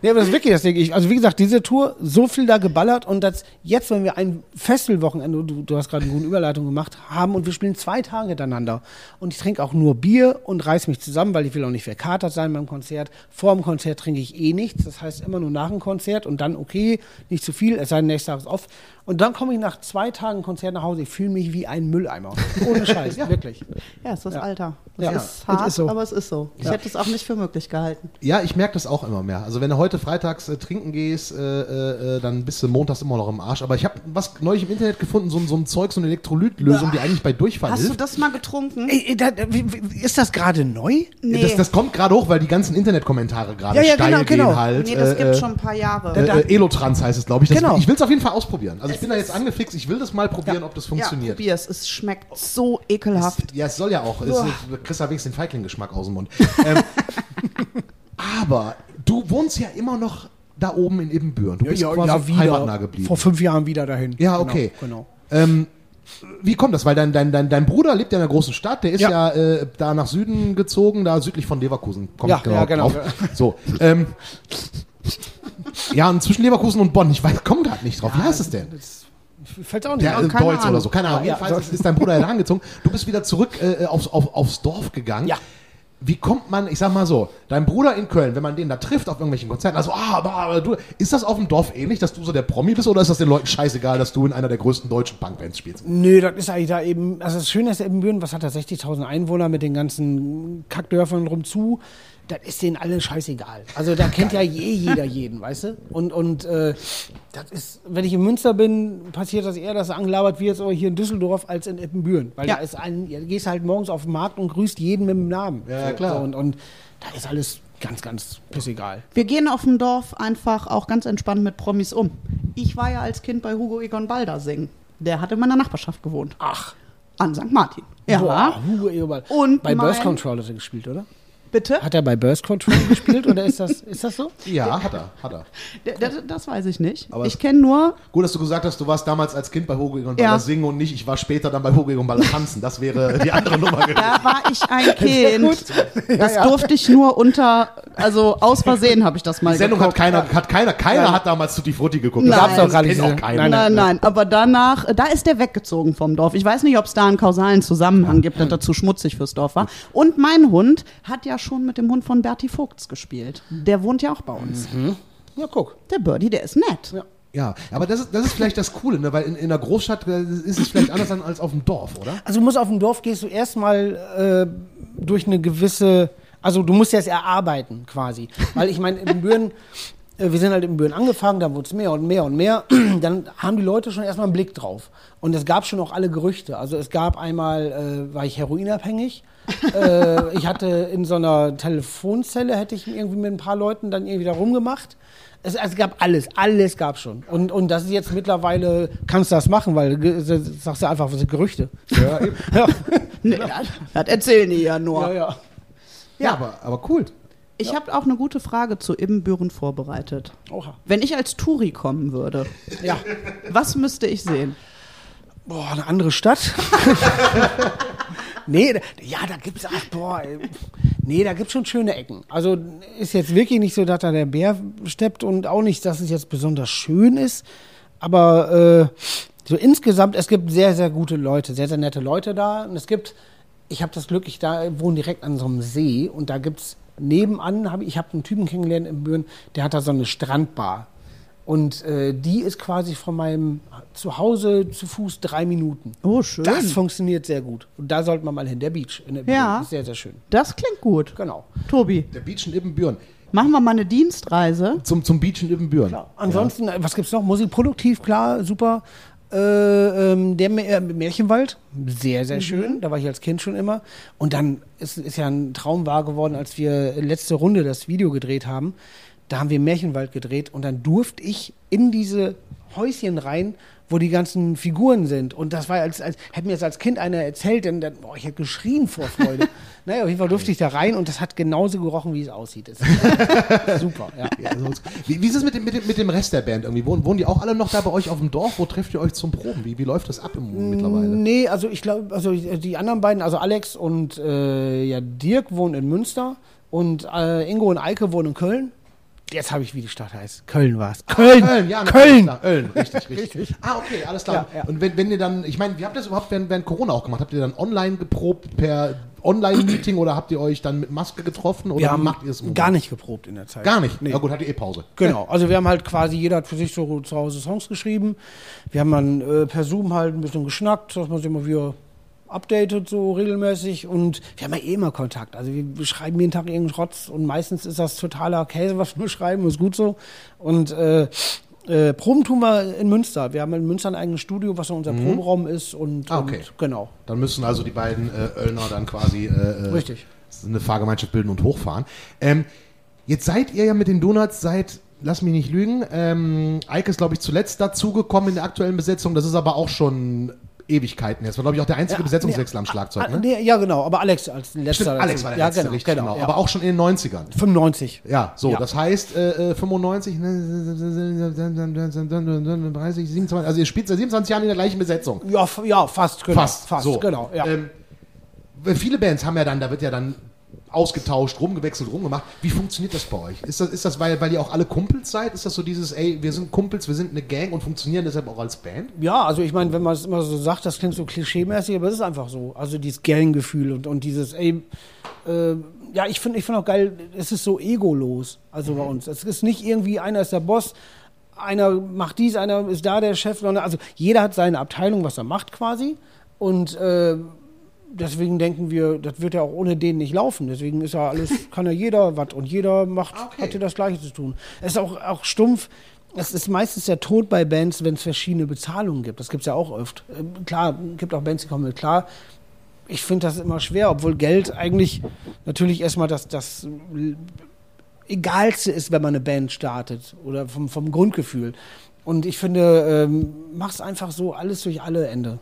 Nee, aber das ist wirklich das Ding. Ich, also wie gesagt, diese Tour, so viel da geballert und das jetzt, wenn wir ein Festivalwochenende, du, du hast gerade eine gute Überleitung gemacht, haben und wir spielen zwei Tage hintereinander und ich trinke auch nur Bier und reiß mich zusammen, weil ich will auch nicht verkatert sein beim Konzert. Vor dem Konzert trinke ich eh nichts, das heißt immer nur nach dem Konzert und dann okay, nicht zu viel, es sei denn, nächstes Tag ist off. Und dann komme ich nach zwei Tagen Konzert nach Hause, ich fühle mich wie ein Mülleimer. Ohne Scheiß, [LAUGHS] wirklich. ja, es ist das Alter. Es Ja. ist hart, ist so. aber es ist so. Ich hätte es auch nicht für möglich gehalten. Ja, ich merke das auch immer mehr. Also wenn du heute freitags äh, trinken gehst, äh, äh, dann bist du montags immer noch im Arsch. Aber ich habe was neulich im Internet gefunden, so, ein- so ein Zeug, so eine Elektrolytlösung, die eigentlich bei Durchfall Hast du hilft. das mal getrunken? Ey, da, ist das gerade neu? Nee, Das, das kommt gerade hoch, weil die ganzen Internetkommentare gerade Ja, ja, steil genau, genau. gehen halt. nee das äh, gibt äh, schon ein paar Jahre. Äh, äh, Elotrans heißt es, glaube ich. Das, Genau. Ich will es auf jeden Fall ausprobieren. Also bin da jetzt angefixt. Ich will das mal probieren, ob das ja, funktioniert. probier es. Es schmeckt so ekelhaft. Ja, es soll ja auch. Es, du kriegst ja wenigstens den Feigling-Geschmack aus dem Mund. [LAUGHS] ähm, aber du wohnst ja immer noch da oben in Ibbenbüren. Du bist quasi heimatnah geblieben. Vor fünf Jahren wieder dahin. Ja, Genau, okay. Genau. Ähm, wie kommt das? Weil dein, dein, dein, dein Bruder lebt ja in einer großen Stadt, der ist ja, Ja. äh, da nach Süden gezogen, da südlich von Leverkusen. Kommt Ja, ja, genau. drauf. So. Ähm, ja, und zwischen Leverkusen und Bonn, ich weiß, komm gerade nicht drauf. Wie heißt es denn? Fällt auch nicht Ja, an. äh, keine Deutsch Ahnung. oder so, keine Ahnung. Ja, Jedenfalls so. ist dein Bruder ja da angezogen. Du bist wieder zurück äh, aufs, auf, aufs Dorf gegangen. Ja. Wie kommt man, ich sag mal so, dein Bruder in Köln, wenn man den da trifft auf irgendwelchen Konzerten, also, ah, aber, aber du, ist das auf dem Dorf ähnlich, dass du so der Promi bist oder ist das den Leuten scheißegal, dass du in einer der größten deutschen Punkbands spielst? Nö, das ist eigentlich da eben, also das Schöne ist Ibbenbüren, was hat er, 60.000 Einwohner mit den ganzen Kackdörfern rumzu, das ist denen alle scheißegal. Also da kennt ja je jeder jeden, weißt du? Und, und äh, das ist, wenn ich in Münster bin, passiert das eher, dass er angelabert wird, so hier in Düsseldorf als in Ippenbüren. Weil Ja. da ist ein, du gehst halt morgens auf den Markt und grüßt jeden mit dem Namen. Ja, So, klar. So, und, und da ist alles ganz, ganz pissegal. Wir gehen auf dem Dorf einfach auch ganz entspannt mit Promis um. Ich war ja als Kind bei Hugo Egon Balder singen. Der hat in meiner Nachbarschaft gewohnt. Ach. An St. Martin. Ja. Boah, Hugo Eberl. Und bei mein- Control hat er gespielt, oder? Bitte? Hat er bei Burst Control [LAUGHS] gespielt oder ist das, ist das so? Ja, hat er, hat er. D- Das, das weiß ich nicht. Aber ich kenne nur, Gut, dass du gesagt hast, du warst damals als Kind bei Egon Ja. Baller singen und nicht, ich war später dann bei Hugo Egon Baller tanzen. Das wäre die andere [LAUGHS] Nummer gewesen. da war ich ein [LAUGHS] Kind. Das durfte ich nur unter, also aus Versehen habe ich das mal Die Sendung hat geguckt. keiner, hat keiner, keiner hat damals Tutti Frutti geguckt. Nein. Gab's doch gar nicht. auch keiner. Nein, Nein, nein, aber danach, da ist der weggezogen vom Dorf. Ich weiß nicht, ob es da einen kausalen Zusammenhang gibt, dass er zu schmutzig fürs Dorf war. Und mein Hund hat ja schon mit dem Hund von Bertie Vogts gespielt. Der wohnt ja auch bei uns. Ja, guck. Der Birdie, der ist nett. Ja. Ja, aber das ist, das ist vielleicht das Coole, ne? weil in, in einer Großstadt äh, ist es vielleicht anders an- als auf dem Dorf, oder? Also du musst auf dem Dorf gehst du erstmal äh, durch eine gewisse, also du musst das erarbeiten quasi. Weil ich meine, in Büren, wir sind halt in Büren angefangen, dann wurde es mehr und mehr und mehr. [CLEARS THROAT] dann haben die Leute schon erstmal einen Blick drauf. Und es gab schon auch alle Gerüchte. Also es gab einmal, äh, war ich heroinabhängig. [LAUGHS] äh, ich hatte in so einer Telefonzelle, hätte ich irgendwie mit ein paar Leuten dann irgendwie da rumgemacht. Es, es gab alles, alles gab schon. Und, und das ist jetzt mittlerweile, kannst du das machen, weil ge- sagst du einfach, was sind Gerüchte. Ja, eben. [LAUGHS] Ja, Nee, das, das erzählen die ja nur. ja, ja. ja aber, aber cool. Ich habe auch eine gute Frage zu Ibbenbüren vorbereitet. Oha. Wenn ich als Touri kommen würde, Ja. was müsste ich sehen? Boah, eine andere Stadt? [LAUGHS] nee, da- ja, da gibt's, ach, boah, ey. nee, da gibt's schon schöne Ecken. Also ist jetzt wirklich nicht so, dass da der Bär steppt und auch nicht, dass es jetzt besonders schön ist, aber äh, so insgesamt, es gibt sehr, sehr gute Leute, sehr, sehr nette Leute da und es gibt, ich habe das Glück, ich da wohne direkt an so einem See und da gibt's nebenan, hab ich, habe einen Typen kennengelernt in Büren, der hat da so eine Strandbar. Und äh, die ist quasi von meinem Zuhause zu Fuß drei Minuten. Oh, schön. Das funktioniert sehr gut. Und da sollte man mal hin. Der Beach in der Ja. Ist sehr, sehr schön. Das klingt gut. Genau. Tobi, Der Beach in Ibbenbüren. machen wir mal eine Dienstreise. Zum, zum Beach in Ibbenbüren. Ansonsten, äh, was gibt's noch? Musik produktiv, klar, super. Äh, ähm, der äh, Märchenwald, sehr, sehr schön. Da war ich als Kind schon immer. Und dann ist, ist ja ein Traum wahr geworden, als wir letzte Runde das Video gedreht haben. Da haben wir Märchenwald gedreht und dann durfte ich in diese Häuschen rein, wo die ganzen Figuren sind. Und das war, als, als hätte mir das als Kind einer erzählt, dann, dann boah, ich hätte geschrien vor Freude. [LAUGHS] naja, auf jeden Fall durfte ich da rein und das hat genauso gerochen, wie es aussieht. [LAUGHS] Super, ja. Ja, sonst- wie, wie ist es mit dem, mit, dem, mit dem Rest der Band irgendwie? Wohnen, wohnen die auch alle noch da bei euch auf dem Dorf? Wo trefft ihr euch zum Proben? Wie, wie läuft das ab im, mittlerweile? Nee, also ich glaube, also die anderen beiden, also Alex und äh, ja, Dirk wohnen in Münster und äh, Ingo und Eike wohnen in Köln. Jetzt habe ich, wie die Stadt heißt. Köln war es. Köln! Köln, ja, Köln! Klar, Köln, [LAUGHS] richtig, richtig. Ah, okay, alles klar. Ja, ja. Und wenn, wenn ihr dann, ich meine, wie habt ihr das überhaupt während, während Corona auch gemacht? Habt ihr dann online geprobt per Online-Meeting oder habt ihr euch dann mit Maske getroffen oder Wir haben macht ihr es? gar nicht geprobt in der Zeit. Gar nicht? Nee. Na gut, hattet ihr eh Pause. Genau, also wir haben halt quasi, jeder hat für sich so zu Hause Songs geschrieben. Wir haben dann äh, per Zoom halt ein bisschen geschnackt, dass man sich immer wieder updatet so regelmäßig und wir haben ja eh immer Kontakt. Also wir, schreiben jeden Tag irgendeinen Schrotz und meistens ist das totaler Käse, was wir [LAUGHS] schreiben, ist gut so. Und äh, äh, Proben tun wir in Münster. Wir haben in Münster ein eigenes Studio, was so unser Proberaum ist und, Ah, okay. und genau. Dann müssen also die beiden äh, Öllner dann quasi äh, äh, Richtig. eine Fahrgemeinschaft bilden und hochfahren. Ähm, jetzt seid ihr ja mit den Donuts seit, lass mich nicht lügen, ähm, Eike ist, glaube ich, zuletzt dazugekommen in der aktuellen Besetzung. Das ist aber auch schon Ewigkeiten. jetzt. war, glaube ich, auch der einzige Ja, Besetzungswechsel am Schlagzeug. Ah, Ne? nee, ja, genau, aber Alex als letzter. Stimmt. Alex war der ja, letzte, genau, richtig, genau. genau. ja. Aber auch schon in den 90ern. 95. Ja, so, Ja. das heißt äh, äh, 95, ne, 30, 27, also ihr spielt seit 27 Jahren in der gleichen Besetzung. Ja, ja fast, genau. Fast, fast so. genau. Ja. Ähm, viele Bands haben ja dann, da wird ja dann ausgetauscht, rumgewechselt, rumgemacht. Wie funktioniert das bei euch? Ist das, ist das weil, weil ihr auch alle Kumpels seid? Ist das so dieses, ey, wir sind Kumpels, wir sind eine Gang und funktionieren deshalb auch als Band? Ja, also ich meine, wenn man es immer so sagt, das klingt so klischeemäßig, aber es ist einfach so. Also dieses Gang-Gefühl und, und dieses, ey, äh, ja, ich finde ich find auch geil, es ist so egolos, also bei uns. Es ist nicht irgendwie, einer ist der Boss, einer macht dies, einer ist da der Chef, sondern also jeder hat seine Abteilung, was er macht quasi und äh, deswegen denken wir, das wird ja auch ohne den nicht laufen. Deswegen ist ja alles, [LAUGHS] kann ja jeder was und jeder macht, Okay. hat ja das Gleiche zu tun. Es ist auch, auch stumpf. Es ist meistens der Tod bei Bands, wenn es verschiedene Bezahlungen gibt. Das gibt es ja auch oft. Ähm, Klar, gibt auch Bands, die kommen mit klar. Ich finde das immer schwer, obwohl Geld eigentlich natürlich erstmal das, das Egalste ist, wenn man eine Band startet oder vom, vom Grundgefühl. Und ich finde, ähm, mach's einfach so, alles durch alle Ende.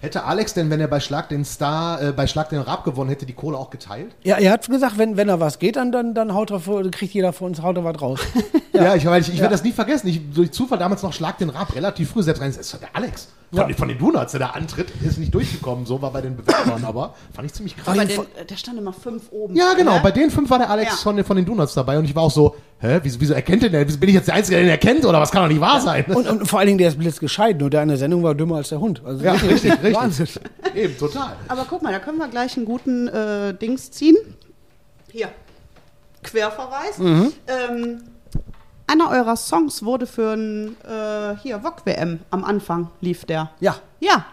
Hätte Alex denn, wenn er bei Schlag den Star, äh, bei Schlag den Rab gewonnen hätte, die Kohle auch geteilt? Ja, er hat gesagt, wenn, wenn er was geht, dann, dann, dann haut er vor, kriegt jeder von uns haut er was raus. [LAUGHS] Ja, ich, weil ich, ich werde das nie vergessen. Ich durch Zufall damals noch Schlag den Rab relativ früh selbst rein. Das ist der Alex. Von, Ja. den- von den Donuts, der da antritt, ist nicht durchgekommen. So war bei den Bewerbern, aber fand ich ziemlich krass. Den, der stand immer fünf oben. Ja, genau. Ne? Bei den fünf war der Alex Ja. von, den- von den Donuts dabei und ich war auch so, hä, wieso, wieso erkennt den der? Wieso bin ich jetzt der Einzige, der den erkennt? Oder was kann doch nicht wahr sein? Und, und vor allen Dingen, der ist blitzgescheit. Nur der in der Sendung war dümmer als der Hund. Also ja, richtig, richtig. Wahnsinn. Eben, total. Aber guck mal, da können wir gleich einen guten äh, Dings ziehen. Hier. Querverweis. Mhm. Ähm, einer eurer Songs wurde für ein äh, hier Wok WM am Anfang lief der. Ja. Ja.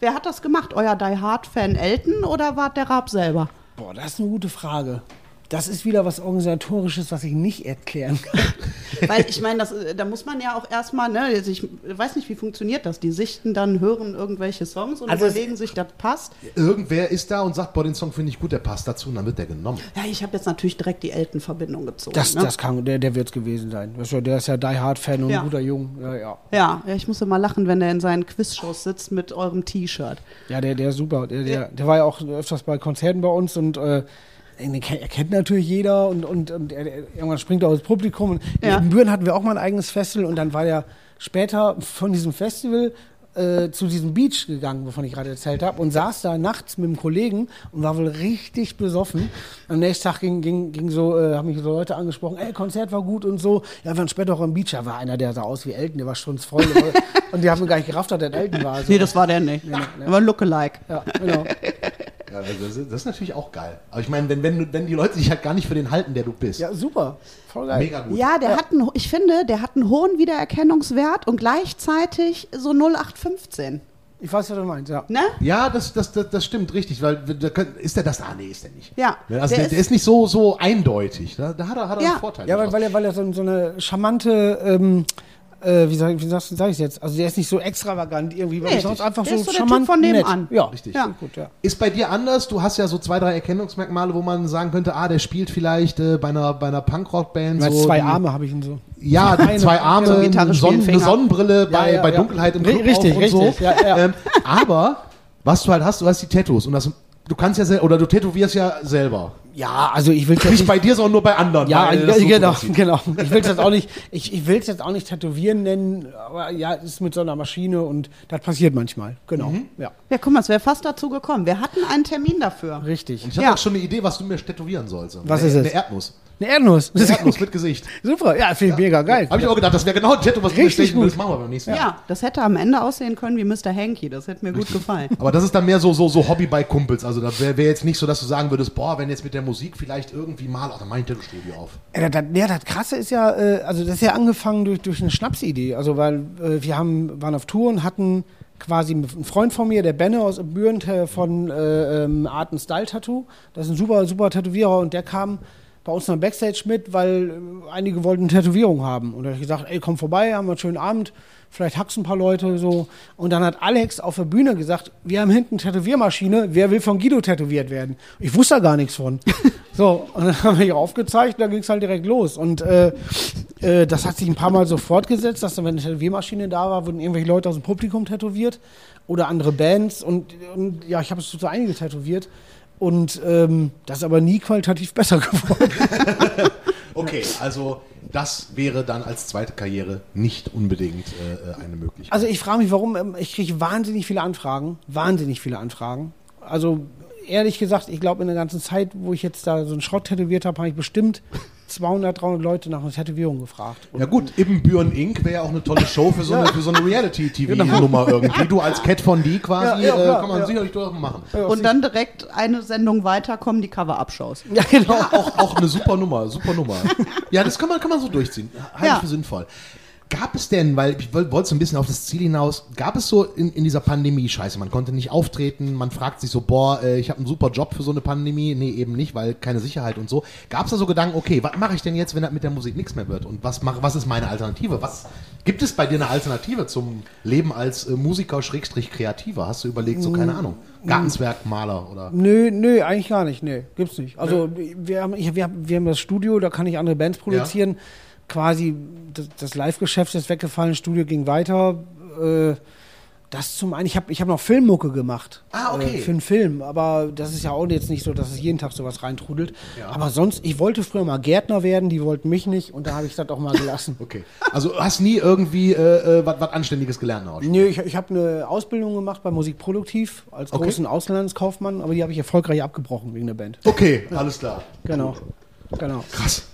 Wer hat das gemacht? Euer Die Hard Fan Elton oder war der Raab selber? Boah, das ist eine gute Frage. Das ist wieder was Organisatorisches, was ich nicht erklären kann. [LAUGHS] Weil ich meine, das, äh, da muss man ja auch erstmal, ne, also ich weiß nicht, wie funktioniert das. Die sichten dann, hören irgendwelche Songs und Also es- überlegen sich, das passt. Irgendwer ist da und sagt, boah, den Song finde ich gut, der passt dazu und dann wird der genommen. Ja, ich habe jetzt natürlich direkt die Elton-Verbindung gezogen. Das, ne? das kann, der, der wird es gewesen sein. Der ist ja Die Hard-Fan und Ja. ein guter Jung. Ja, ja. ja, ja, ich muss immer lachen, wenn der in seinen Quizshows sitzt mit eurem T-Shirt. Ja, der, der ist super. Der, der, der war ja auch öfters bei Konzerten bei uns und äh, den kennt, er kennt natürlich jeder und, und, und er, er, irgendwann springt er aus dem Publikum. Und Ja. In Büren hatten wir auch mal ein eigenes Festival und dann war der später von diesem Festival äh, zu diesem Beach gegangen, wovon ich gerade erzählt habe, und saß da nachts mit einem Kollegen und war wohl richtig besoffen. Am nächsten Tag ging, ging, ging so, äh, haben mich so Leute angesprochen, ey, Konzert war gut und so. Ja, wir waren später auch am Beach, da war einer, der sah aus wie Elton, der war strunzvoll. [LAUGHS] und die haben gar nicht gerafft, dass der Elton war. Also, Nee, das war der nicht. Der war Lookalike. ja, genau. Ja, also das, ist, das ist natürlich auch geil. Aber ich meine, wenn, wenn, wenn die Leute sich halt gar nicht für den halten, der du bist. Ja, super. Voll geil. Mega gut. Ja, der hat einen, ich finde, der hat einen hohen Wiedererkennungswert und gleichzeitig so 0815. Ich weiß, was du meinst, ja. Ne? Ja, das, das, das, das stimmt richtig, weil können- ist der das? Ah, nee, ist der nicht. Ja, Also der der, ist- der ist nicht so, so eindeutig. Da, da hat er, hat er Ja. einen Vorteil. Ja, weil, weil er, weil er so, so eine charmante, ähm, äh, wie sag, wie sagst du, sag ich jetzt? Also der ist nicht so extravagant irgendwie, weil Nee, sonst einfach der so ist so charmant Typ von nett. nebenan. Ja, Richtig. Ja. Gut, ja. Ist bei dir anders? Du hast ja so zwei, drei Erkennungsmerkmale, wo man sagen könnte, ah, der spielt vielleicht äh, bei einer, bei einer Punkrock-Band so. zwei die- Arme habe ich ihn so. Ja, Eine- zwei Arme, so Gitarre eine, Sonnen, eine Finger. Sonnenbrille bei, ja, bei ja. Dunkelheit im Club richtig, auf und richtig, so. ja, ja. Ähm, aber was du halt hast, du hast die Tattoos und das, du kannst ja sel- oder du tätowierst ja selber. Ja, also ich will es jetzt Nicht nicht... bei dir, sondern nur bei anderen. Ja, weil das so genau, aussieht. genau. Ich will es jetzt auch nicht, ich, ich will es jetzt auch nicht tätowieren nennen, aber ja, es ist mit so einer Maschine und das passiert manchmal. Genau, Mhm. ja, Ja, guck mal, es wäre fast dazu gekommen. Wir hatten einen Termin dafür. richtig. Ich habe Ja. auch schon eine Idee, was du mir tätowieren sollst. Was eine, ist es? Eine Erdnuss. Eine Erdnuss. Eine Erdnuss mit Gesicht. [LAUGHS] Super, ja, finde ich mega geil. Habe ich auch gedacht, das wäre genau ein Tattoo, was Richtig gut. willst. Machen wir beim nächsten Ja. Mal. das hätte am Ende aussehen können wie Mr. Hanky. Das hätte mir gut gefallen. Aber das ist dann mehr so, so, so Hobby bei Kumpels. Also das wäre wär jetzt nicht so, dass du sagen würdest, boah, wenn jetzt mit der Musik vielleicht irgendwie mal, ach, dann mach ich ein Tattoo-Studio auf. Ja, das, ja, das Krasse ist ja, äh, also das ist ja angefangen durch, durch eine Schnapsidee. Also weil äh, wir haben, waren auf Tour und hatten quasi einen Freund von mir, der Benne aus Büren von äh, ähm, Art and Style Tattoo. Das ist ein super, super Tätowierer und der kam bei uns noch Backstage mit, weil äh, einige wollten eine Tätowierung haben. Und da habe ich gesagt, ey, komm vorbei, haben wir einen schönen Abend, vielleicht hackst ein paar Leute so. Und dann hat Alex auf der Bühne gesagt, wir haben hinten eine Tätowiermaschine, wer will von Guido tätowiert werden? Ich wusste da gar nichts von. [LAUGHS] so, und dann haben wir hier aufgezeigt, da ging es halt direkt los. Und äh, äh, das hat sich ein paar Mal so fortgesetzt, dass dann, wenn eine Tätowiermaschine da war, wurden irgendwelche Leute aus dem Publikum tätowiert oder andere Bands. Und, und ja, ich habe es zu einige tätowiert. Und ähm, das ist aber nie qualitativ besser [LAUGHS] geworden. [LAUGHS] Okay, also das wäre dann als zweite Karriere nicht unbedingt äh, äh, eine Möglichkeit. Also ich frage mich, warum. ähm, Ich kriege wahnsinnig viele Anfragen. Wahnsinnig viele Anfragen. Also ehrlich gesagt, ich glaube in der ganzen Zeit, wo ich jetzt da so einen Schrott tätowiert habe, habe ich bestimmt 200, 300 Leute nach einer Tätowierung gefragt. ja gut, Ibbenbüren Inc. wäre ja auch eine tolle Show für so eine, für so eine Reality-TV-Nummer irgendwie. Du als Cat von D quasi, Ja, ja, äh, kann man ja. sicherlich doch machen. Und dann direkt eine Sendung weiter kommen die Cover-Up-Shows. Ja, genau. Ja, auch, auch eine super Nummer, super Nummer. Ja, das kann man, kann man so durchziehen. Halte Ja. ich für sinnvoll. Gab es denn, weil ich woll- wollte so ein bisschen auf das Ziel hinaus, gab es so in, in dieser Pandemie, scheiße, man konnte nicht auftreten, man fragt sich so, boah, äh, ich habe einen super Job für so eine Pandemie. Nee, eben nicht, weil keine Sicherheit und so. Gab es da so Gedanken, okay, was mache ich denn jetzt, wenn das mit der Musik nichts mehr wird? Und was, mach, was ist meine Alternative? Was Gibt es bei dir eine Alternative zum Leben als äh, Musiker, Schrägstrich Kreativer? Hast du überlegt, so keine Ahnung, Gartenswerk, Maler oder? Nö, nö, eigentlich gar nicht. Nee, gibt's nicht. Also wir, haben, ich, wir, haben, wir haben das Studio, da kann ich andere Bands produzieren. Quasi das, das Live-Geschäft ist weggefallen, das Studio ging weiter. Äh, das zum einen, ich habe ich hab noch Filmmucke gemacht. Ah, okay. Äh, für einen Film, aber das ist ja auch jetzt nicht so, dass es jeden Tag sowas reintrudelt. Aber sonst, ich wollte früher mal Gärtner werden, die wollten mich nicht und da habe ich das auch mal [LAUGHS] gelassen. Okay. Also du hast nie irgendwie äh, äh, was Anständiges gelernt, Autsch? Nö, ich, ich habe eine Ausbildung gemacht bei Musikproduktiv als Okay. großen Auslandskaufmann, aber die habe ich erfolgreich abgebrochen wegen der Band. Okay, alles klar. Genau. Genau. Krass.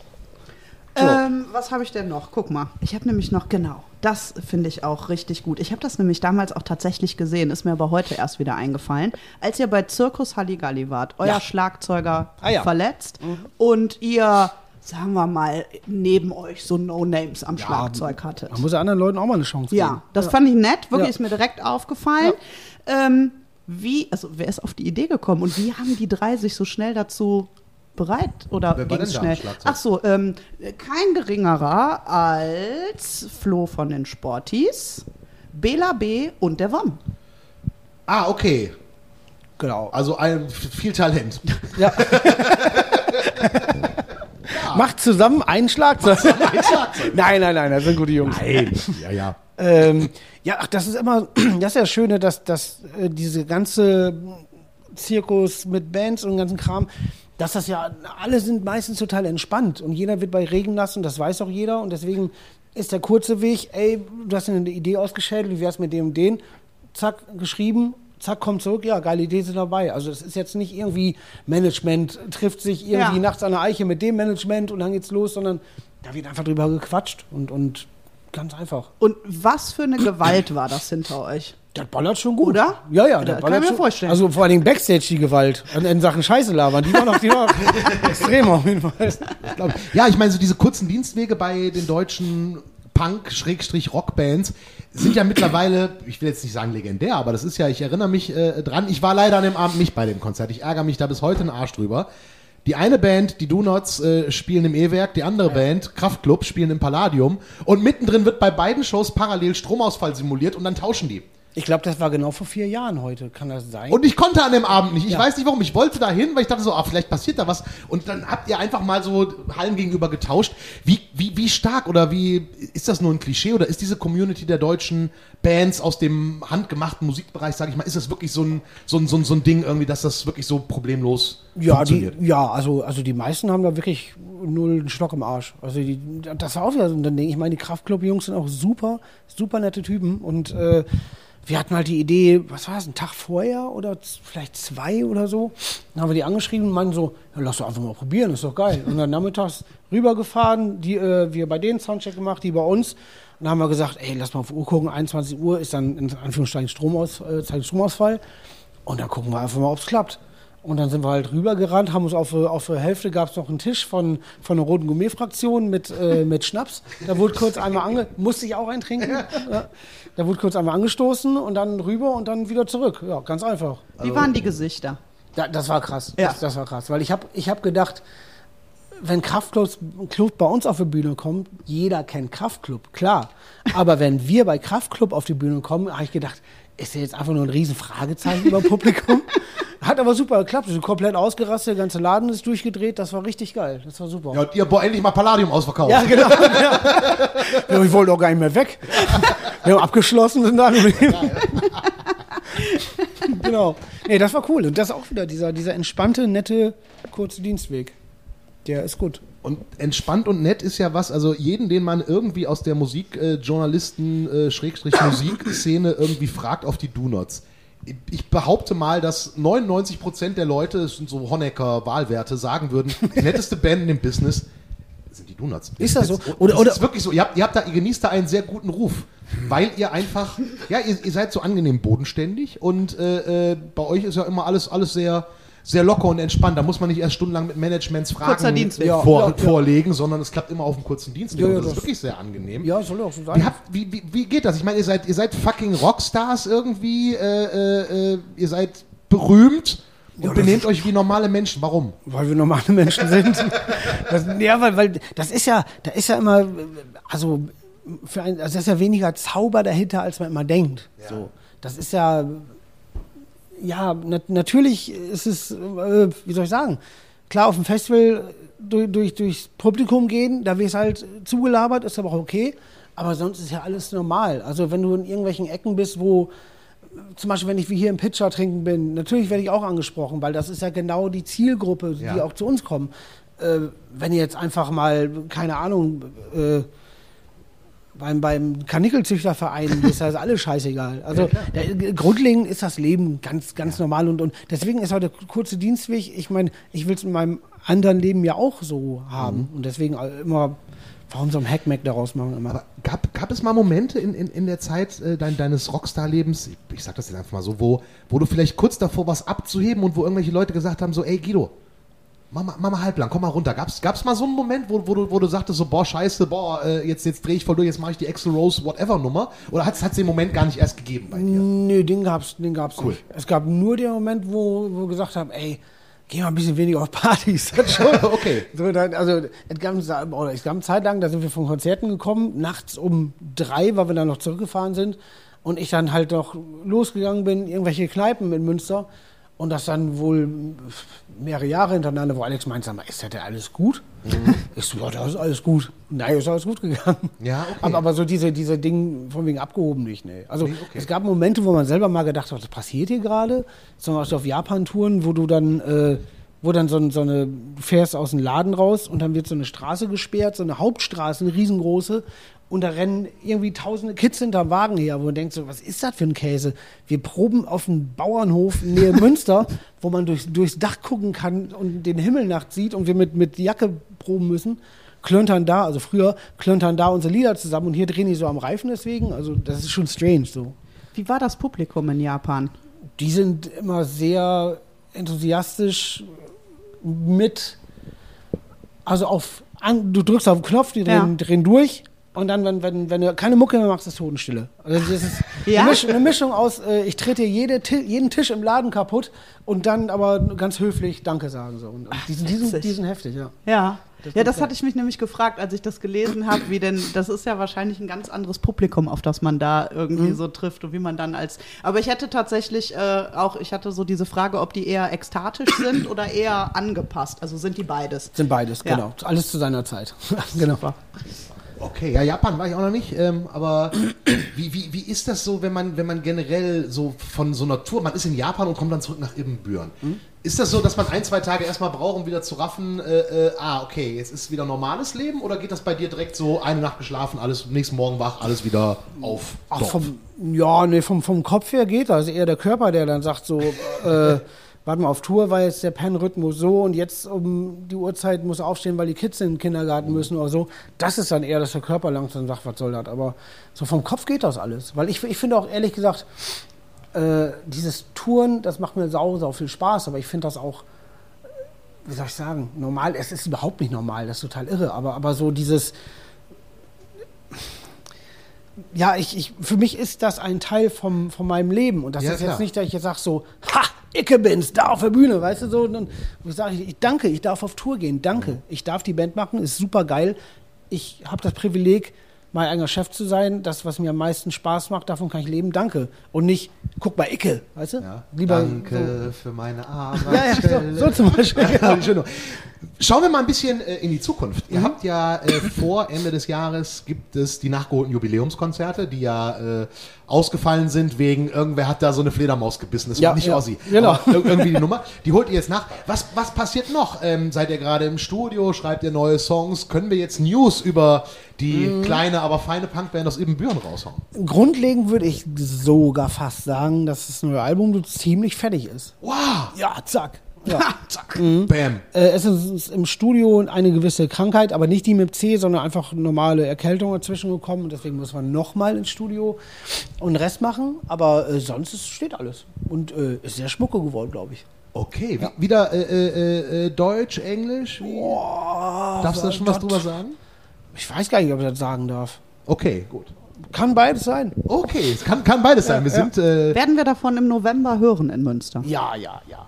Ähm, was habe ich denn noch? Guck mal. Ich habe nämlich noch, genau, das finde ich auch richtig gut. Ich habe das nämlich damals auch tatsächlich gesehen, ist mir aber heute erst wieder eingefallen. Als ihr bei Zirkus Halligalli wart, euer Ja. Schlagzeuger Ah, ja. verletzt und ihr, sagen wir mal, neben euch so No-Names am Schlagzeug hattet. Man muss ja anderen Leuten auch mal eine Chance geben. Ja, das fand ich nett, wirklich Ja. ist mir direkt aufgefallen. Ähm, wie, also wer ist auf die Idee gekommen und wie haben die drei sich so schnell dazu bereit oder Wer am schnell? Schlagzeug? Ach so, ähm, kein geringerer als Flo von den Sporties, Bela B. und der Wom. Ah, okay. Genau. Also ein, viel Talent. Ja. [LAUGHS] Macht zusammen ein Schlagzeug. [LAUGHS] nein, nein, nein, das sind gute Jungs. Nein. Ja, ja. Ähm, ja, ach, das ist immer, [CLEARS THROAT] das ist ja das Schöne, dass, dass äh, diese ganze Zirkus mit Bands und dem ganzen Kram, dass das ja, alle sind meistens total entspannt und jeder wird bei Regen nass und das weiß auch jeder und deswegen ist der kurze Weg, ey, du hast eine Idee ausgeschädelt, wie wär's mit dem und den, zack, geschrieben, zack, kommt zurück, ja, geile Idee sind dabei. Also es ist jetzt nicht irgendwie Management trifft sich irgendwie Ja. nachts an der Eiche mit dem Management und dann geht's los, sondern da wird einfach drüber gequatscht und, und ganz einfach. Und was für eine Gewalt war das hinter euch? Der ballert schon gut. Oder? Ja, ja, Das der kann ballert ich mir schon. vorstellen. Also vor allem Backstage die Gewalt in, in Sachen Scheiße labern, die war noch, die war [LAUGHS] extrem auf jeden Fall. Glaub- Ja, ich meine, so diese kurzen Dienstwege bei den deutschen Punk-Rockbands sind ja mittlerweile, ich will jetzt nicht sagen legendär, aber das ist ja, ich erinnere mich äh, dran, ich war leider an dem Abend nicht bei dem Konzert. Ich ärgere mich da bis heute einen Arsch drüber. Die eine Band, die Donuts, äh, spielen im E-Werk, die andere Band, Kraftklub, spielen im Palladium und mittendrin wird bei beiden Shows parallel Stromausfall simuliert und dann tauschen die. Ich glaube, das war genau vor vier Jahren heute. Kann das sein? Und ich konnte an dem Abend nicht. Ich Ja. weiß nicht warum. Ich wollte da hin, weil ich dachte so, ah, vielleicht passiert da was. Und dann habt ihr einfach mal so Hallen gegenüber getauscht. Wie, wie, wie stark oder wie ist das nur ein Klischee oder ist diese Community der deutschen Bands aus dem handgemachten Musikbereich, sage ich mal, ist das wirklich so ein, so ein, so ein, so ein Ding irgendwie, dass das wirklich so problemlos ja, die, funktioniert? ja, also, also die meisten haben da wirklich null einen Stock im Arsch. Also die, das war auch wieder so ein Ding. Ich meine, die Kraftclub-Jungs sind auch super, super nette Typen und äh, wir hatten halt die Idee, was war das, einen Tag vorher oder vielleicht zwei oder so. Dann haben wir die angeschrieben und meinten so, ja, lass doch einfach mal probieren, ist doch geil. Und dann nachmittags rübergefahren, die, äh, wir bei denen Soundcheck gemacht, die bei uns. Und dann haben wir gesagt, ey, lass mal auf Uhr gucken, 21 Uhr ist dann in Anführungszeichen Stromaus, äh, Stromausfall. Und dann gucken wir einfach mal, ob es klappt. Und dann sind wir halt rübergerannt, haben uns auf, auf der Hälfte gab es noch einen Tisch von, von der Roten Gourmet-Fraktion mit, äh, mit Schnaps. Da wurde kurz einmal ange... Musste ich auch eintrinken. Ja. Da wurde kurz einmal angestoßen und dann rüber und dann wieder zurück. Ja, ganz einfach. Wie waren die Gesichter? Da, das war krass. Ja. Das, das war krass. Weil ich habe ich hab gedacht, wenn Kraftclub Club bei uns auf die Bühne kommt, jeder kennt Kraftclub, klar. Aber wenn wir bei Kraftclub auf die Bühne kommen, habe ich gedacht, ist ja jetzt einfach nur ein riesen Fragezeichen über Publikum. [LAUGHS] Hat aber super geklappt. Wir sind komplett ausgerastet, der ganze Laden ist durchgedreht. Das war richtig geil. Das war super. Ja, und ihr boah, endlich mal Palladium ausverkauft. Ja, genau. [LAUGHS] ja. Ja, ich wollte auch gar nicht mehr weg. Wir haben abgeschlossen und sind da geblieben. genau. Nee, das war cool. Und das auch wieder dieser, dieser entspannte, nette, kurze Dienstweg. Der ist gut. Und entspannt und nett ist ja was, also jeden, den man irgendwie aus der Musikjournalisten, äh, äh, Schrägstrich Musikszene irgendwie fragt auf die Do-Nots. Ich behaupte mal, dass 99% der Leute, das sind so Honecker-Wahlwerte, sagen würden, [LAUGHS] die netteste Band in dem Business sind die Donuts. Ist das so? Oder, Oder- das ist wirklich so. Ihr habt, ihr habt da, ihr genießt da einen sehr guten Ruf, weil ihr einfach, ja, ihr, ihr seid so angenehm bodenständig und äh, äh, bei euch ist ja immer alles, alles sehr, sehr locker und entspannt. Da muss man nicht erst stundenlang mit Managements Fragen. Ja, vor, ja, ja. vorlegen, sondern es klappt immer auf einem kurzen Dienstweg. Ja, ja, und das, ist das- wirklich sehr angenehm. Ja, soll auch so Wie, sein. habt, wie, wie, wie geht das? Ich meine, ihr seid, ihr seid fucking Rockstars irgendwie, äh, äh, äh, ihr seid berühmt und benehmt euch wie normale Menschen. Warum? Weil wir normale Menschen sind. [LAUGHS] Das, ja, weil, weil das ist ja, da ist ja immer, also, für ein, also das ist ja weniger Zauber dahinter, als man immer denkt. So, das ist ja, ja, nat natürlich ist es, äh, wie soll ich sagen, klar auf dem Festival durch, durch, durchs Publikum gehen, da wird es halt zugelabert, ist aber auch okay. Aber sonst ist ja alles normal. Also wenn du in irgendwelchen Ecken bist, wo zum Beispiel, wenn ich wie hier im Pitcher trinken bin, natürlich werde ich auch angesprochen, weil das ist ja genau die Zielgruppe, die Ja. auch zu uns kommen. Äh, wenn ihr jetzt einfach mal, keine Ahnung, äh, beim, beim Kanickelzüchterverein [LAUGHS] ist das alles scheißegal. Also der, grundlegend ist das Leben ganz, ganz normal und, und deswegen ist auch der kurze Dienstweg, ich meine, ich will es in meinem anderen Leben ja auch so haben. Und deswegen immer, warum so ein Hackmack daraus machen immer. Aber gab, gab es mal Momente in, in, in der Zeit äh, dein, deines Rockstar-Lebens, ich, ich sag das jetzt einfach mal so, wo, wo du vielleicht kurz davor warst abzuheben und wo irgendwelche Leute gesagt haben, so, ey Guido, mach mal, mach mal halblang, komm mal runter. Gab's, gab's mal so einen Moment, wo, wo, du, wo du sagtest, so, boah, scheiße, boah, äh, jetzt, jetzt drehe ich voll durch, jetzt mache ich die Axel Rose whatever Nummer? Oder hat es den Moment gar nicht erst gegeben bei dir? Nee, den gab's, den gab's Cool. nicht. Es gab nur den Moment, wo, wo wir gesagt haben, ey, geh mal ein bisschen weniger auf Partys. Schon. [LAUGHS] Okay. So, dann, also es gab, oder es gab eine Zeit lang, da sind wir von Konzerten gekommen, nachts um drei, weil wir dann noch zurückgefahren sind. Und ich dann halt noch losgegangen bin, irgendwelche Kneipen in Münster. Und das dann wohl mehrere Jahre hintereinander, wo Alex meint, sag mal, ist das denn alles gut? Ich so, ja, das ist alles gut. Nein, ist alles gut gegangen. Ja, okay. Aber, aber so diese, diese Dinge von wegen abgehoben nicht, ne. Also Nee, okay. es gab Momente, wo man selber mal gedacht hat, was passiert hier gerade? Zum Beispiel auf Japan-Touren, wo du dann, äh, wo dann so, so eine, du fährst aus dem Laden raus und dann wird so eine Straße gesperrt, so eine Hauptstraße, eine riesengroße. Und da rennen irgendwie tausende Kids hinterm Wagen her, wo man denkt so, was ist das für ein Käse? Wir proben auf einem Bauernhof in Nähe Münster, [LAUGHS] wo man durch, durchs Dach gucken kann und den Himmel nachts sieht und wir mit, mit Jacke proben müssen. Klöntern da, also früher klöntern da unsere Lieder zusammen und hier drehen die so am Reifen deswegen. Also das ist schon strange so. Wie war das Publikum in Japan? Die sind immer sehr enthusiastisch mit, also auf, an, du drückst auf den Knopf, die drehen, Ja. drehen durch und dann, wenn, wenn, wenn du keine Mucke mehr machst, ist Totenstille. Also das ist Ja? eine, Mischung, eine Mischung aus, äh, ich trete jede, jeden Tisch im Laden kaputt und dann aber ganz höflich Danke sagen. So. Und, und die, sind, die, sind, die sind heftig, ja. Ja. Das ja, das hatte ich mich nämlich gefragt, als ich das gelesen habe, wie denn, das ist ja wahrscheinlich ein ganz anderes Publikum, auf das man da irgendwie Mhm. so trifft und wie man dann als. Aber ich hätte tatsächlich äh, auch, ich hatte so diese Frage, ob die eher ekstatisch sind oder eher angepasst. Also sind die beides? Sind beides, Ja. genau. Alles zu seiner Zeit. [LAUGHS] genau. Okay, ja, Japan war ich auch noch nicht, ähm, aber [CLEARS THROAT] wie, wie, wie ist das so, wenn man, wenn man generell so von so einer Tour, man ist in Japan und kommt dann zurück nach Ibbenbüren. Ist das so, dass man ein, zwei Tage erstmal braucht, um wieder zu raffen, äh, äh, ah, okay, jetzt ist wieder normales Leben oder geht das bei dir direkt so, eine Nacht geschlafen, alles, nächsten Morgen wach, alles wieder auf Ach, vom, ja, nee, vom, vom Kopf her geht das. Eher der Körper, der dann sagt so, äh, [LAUGHS] warte mal, auf Tour war jetzt der Pennrhythmus so und jetzt um die Uhrzeit muss aufstehen, weil die Kids in den Kindergarten müssen oder so. Das ist dann eher, dass der Körper langsam sagt, was soll das? Aber so vom Kopf geht das alles. Weil ich, ich finde auch ehrlich gesagt, äh, dieses Touren, das macht mir sau, sau viel Spaß, aber ich finde das auch, wie soll ich sagen, normal, es ist überhaupt nicht normal, das ist total irre, aber, aber so dieses, ja, ich, ich, für mich ist das ein Teil vom, von meinem Leben. Und das Ja, ist klar. jetzt nicht, dass ich jetzt sage so, ha, Icke bin's, da auf der Bühne, weißt du so. Und dann sage ich, ich danke, ich darf auf Tour gehen, danke. Ich darf die Band machen, ist super geil. Ich habe das Privileg, mein eigener Chef zu sein. Das, was mir am meisten Spaß macht, davon kann ich leben, danke. Und nicht, guck mal, Icke, weißt du? Ja. Lieber Danke für meine So. [LAUGHS] Arbeit. Ja, ja, so, so zum Beispiel. [LAUGHS] Schön. Schauen wir mal ein bisschen äh, in die Zukunft. Ihr habt ja äh, vor Ende des Jahres gibt es die nachgeholten Jubiläumskonzerte, die ja äh, ausgefallen sind wegen irgendwer hat da so eine Fledermaus gebissen. Das Ja, war nicht ja, Ossi. genau. Irgendwie die Nummer. Die holt ihr jetzt nach. Was, was passiert noch? Ähm, seid ihr gerade im Studio? Schreibt ihr neue Songs? Können wir jetzt News über die Mhm. kleine, aber feine Punkband aus Ibbenbüren raushauen? Grundlegend würde ich sogar fast sagen, dass das neue Album so ziemlich fertig ist. Wow! Ja, zack. Ja. [LAUGHS] Zack. Bam. Äh, es ist im Studio eine gewisse Krankheit, aber nicht die mit C, sondern einfach normale Erkältung dazwischen gekommen. Und deswegen muss man nochmal ins Studio und Rest machen. Aber äh, sonst ist, steht alles. Und äh, ist sehr schmucke geworden, glaube ich. Okay, wie, wieder äh, äh, äh, Deutsch, Englisch? Wie? Darfst du da schon was Gott. drüber sagen? Ich weiß gar nicht, ob ich das sagen darf. Okay, gut. Kann beides sein. Okay, es kann, kann beides sein. Wir sind äh, Werden wir davon im November hören in Münster? Ja, ja, ja.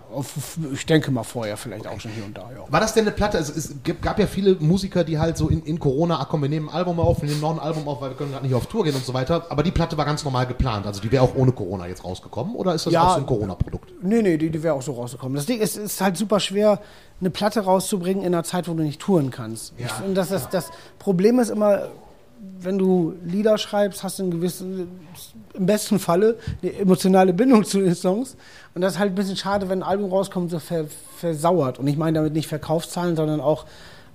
Ich denke mal vorher vielleicht auch schon hier und da, ja. War das denn eine Platte? Also, es gab- ja viele Musiker, die halt so in, in Corona, ach komm, wir nehmen ein Album auf, wir nehmen noch ein Album auf, weil wir können gerade nicht auf Tour gehen und so weiter. Aber die Platte war ganz normal geplant. Also die wäre auch ohne Corona jetzt rausgekommen oder ist das Ja. auch so ein Corona-Produkt? Nee, nee, die, die wäre auch so rausgekommen. Das Ding ist, es ist halt super schwer, eine Platte rauszubringen in einer Zeit, wo du nicht touren kannst. Ja. Ich finde, dass das, das Problem ist immer, wenn du Lieder schreibst, hast du eine gewisse, im besten Falle, eine emotionale Bindung zu den Songs. Und das ist halt ein bisschen schade, wenn ein Album rauskommt, so ver, versauert. Und ich meine damit nicht Verkaufszahlen, sondern auch